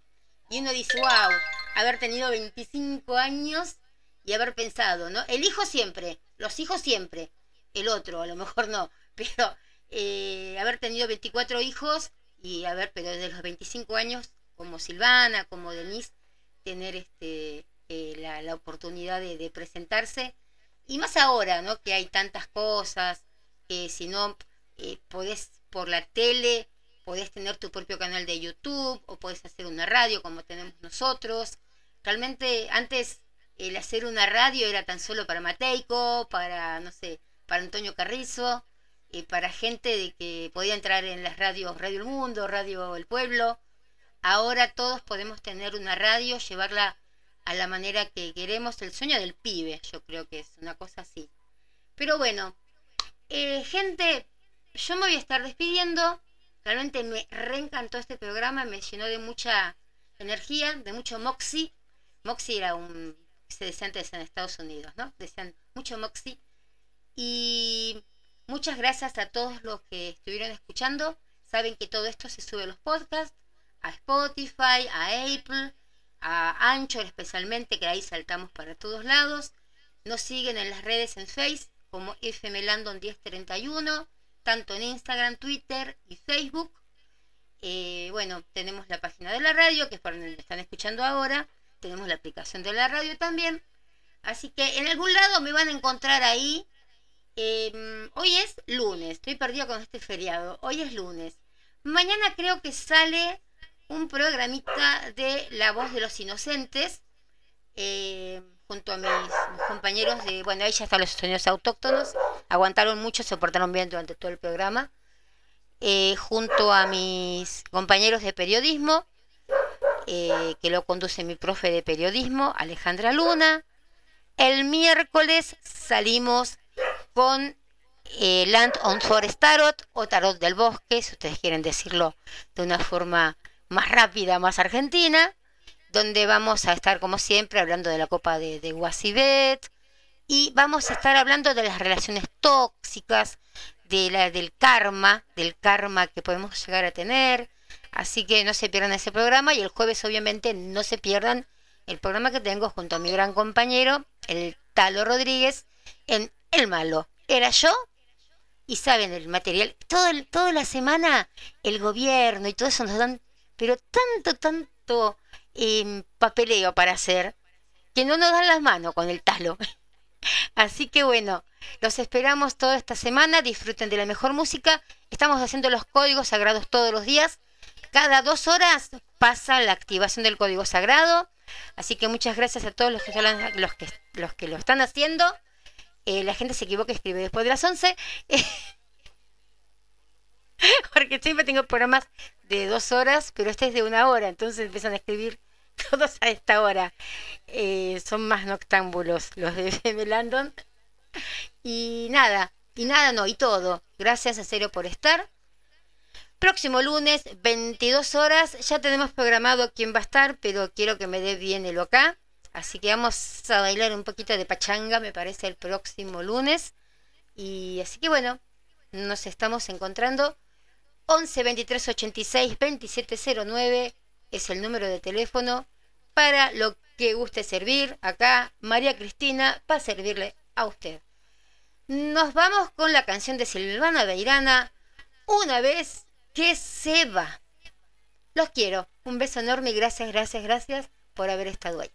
y uno dice, wow, haber tenido 25 años y haber pensado, ¿no? El hijo siempre, los hijos siempre, el otro a lo mejor no, pero eh, haber tenido 24 hijos y haber, pero desde los 25 años, como Silvana, como Denise, tener este eh, la, oportunidad de, presentarse. Y más ahora, ¿no? Que hay tantas cosas, que si no eh, podés por la tele, podés tener tu propio canal de YouTube o podés hacer una radio como tenemos nosotros. Realmente antes el hacer una radio era tan solo para Mateico, para, no sé, para Antonio Carrizo, para gente de que podía entrar en las radios Radio El Mundo, Radio El Pueblo. Ahora todos podemos tener una radio, llevarla a la manera que queremos, el sueño del pibe, yo creo que es una cosa así. Pero bueno, eh, gente, yo me voy a estar despidiendo. Realmente me reencantó este programa, me llenó de mucha energía, de mucho moxie. Moxie era un, se decía antes en Estados Unidos, ¿no? Decían mucho moxie. Y muchas gracias a todos los que estuvieron escuchando. Saben que todo esto se sube a los podcasts, a Spotify, a Apple a Anchor especialmente, que ahí saltamos para todos lados. Nos siguen en las redes en Face como FMLandon1031, tanto en Instagram, Twitter y Facebook. eh, bueno, tenemos la página de la radio, que es por donde están escuchando ahora. Tenemos la aplicación de la radio también. Así que en algún lado me van a encontrar ahí. Em, hoy es lunes, estoy perdida con este feriado. Hoy es lunes. Mañana creo que sale un programita de La Voz de los Inocentes. Eh, junto a mis, compañeros de, bueno, ahí ya están los sonidos autóctonos, aguantaron mucho, se portaron bien durante todo el programa, eh, junto a mis compañeros de periodismo, eh, que lo conduce mi profe de periodismo, Alejandra Luna. El miércoles salimos con Land on Forest Tarot o Tarot del Bosque, si ustedes quieren decirlo de una forma más rápida, más argentina donde vamos a estar como siempre hablando de la Copa de, de Guasibet y vamos a estar hablando de las relaciones tóxicas, de la, del karma, del karma que podemos llegar a tener. Así que no se pierdan ese programa y el jueves obviamente no se pierdan el programa que tengo junto a mi gran compañero, el Talo Rodríguez, en El Malo. Era yo y saben el material. Todo toda la semana el gobierno y todo eso nos dan, pero tanto, tanto papeleo para hacer que no nos dan las manos con el talo. Así que bueno, los esperamos toda esta semana, disfruten de la mejor música. Estamos haciendo los códigos sagrados todos los días. Cada dos horas pasa la activación del código sagrado. Así que muchas gracias a todos los que, los que, los que lo están haciendo. Eh, la gente se equivoca y escribe después de las 11. Porque siempre tengo programas de dos horas, pero este es de una hora, entonces empiezan a escribir todos a esta hora. Eh, son más noctámbulos los de, de Y nada, y nada no, y todo. Gracias a Cero por estar. Próximo lunes, 22 horas. Ya tenemos programado quién va a estar, pero quiero que me dé bien el acá. Así que vamos a bailar un poquito de pachanga, me parece, el próximo lunes. Y así que bueno, nos estamos encontrando. 11 23 86 27 09 es el número de teléfono para lo que guste servir. Acá María Cristina para servirle a usted. Nos vamos con la canción de Silvana Beirana, Una vez que se va. Los quiero. Un beso enorme y gracias, gracias, gracias por haber estado ahí.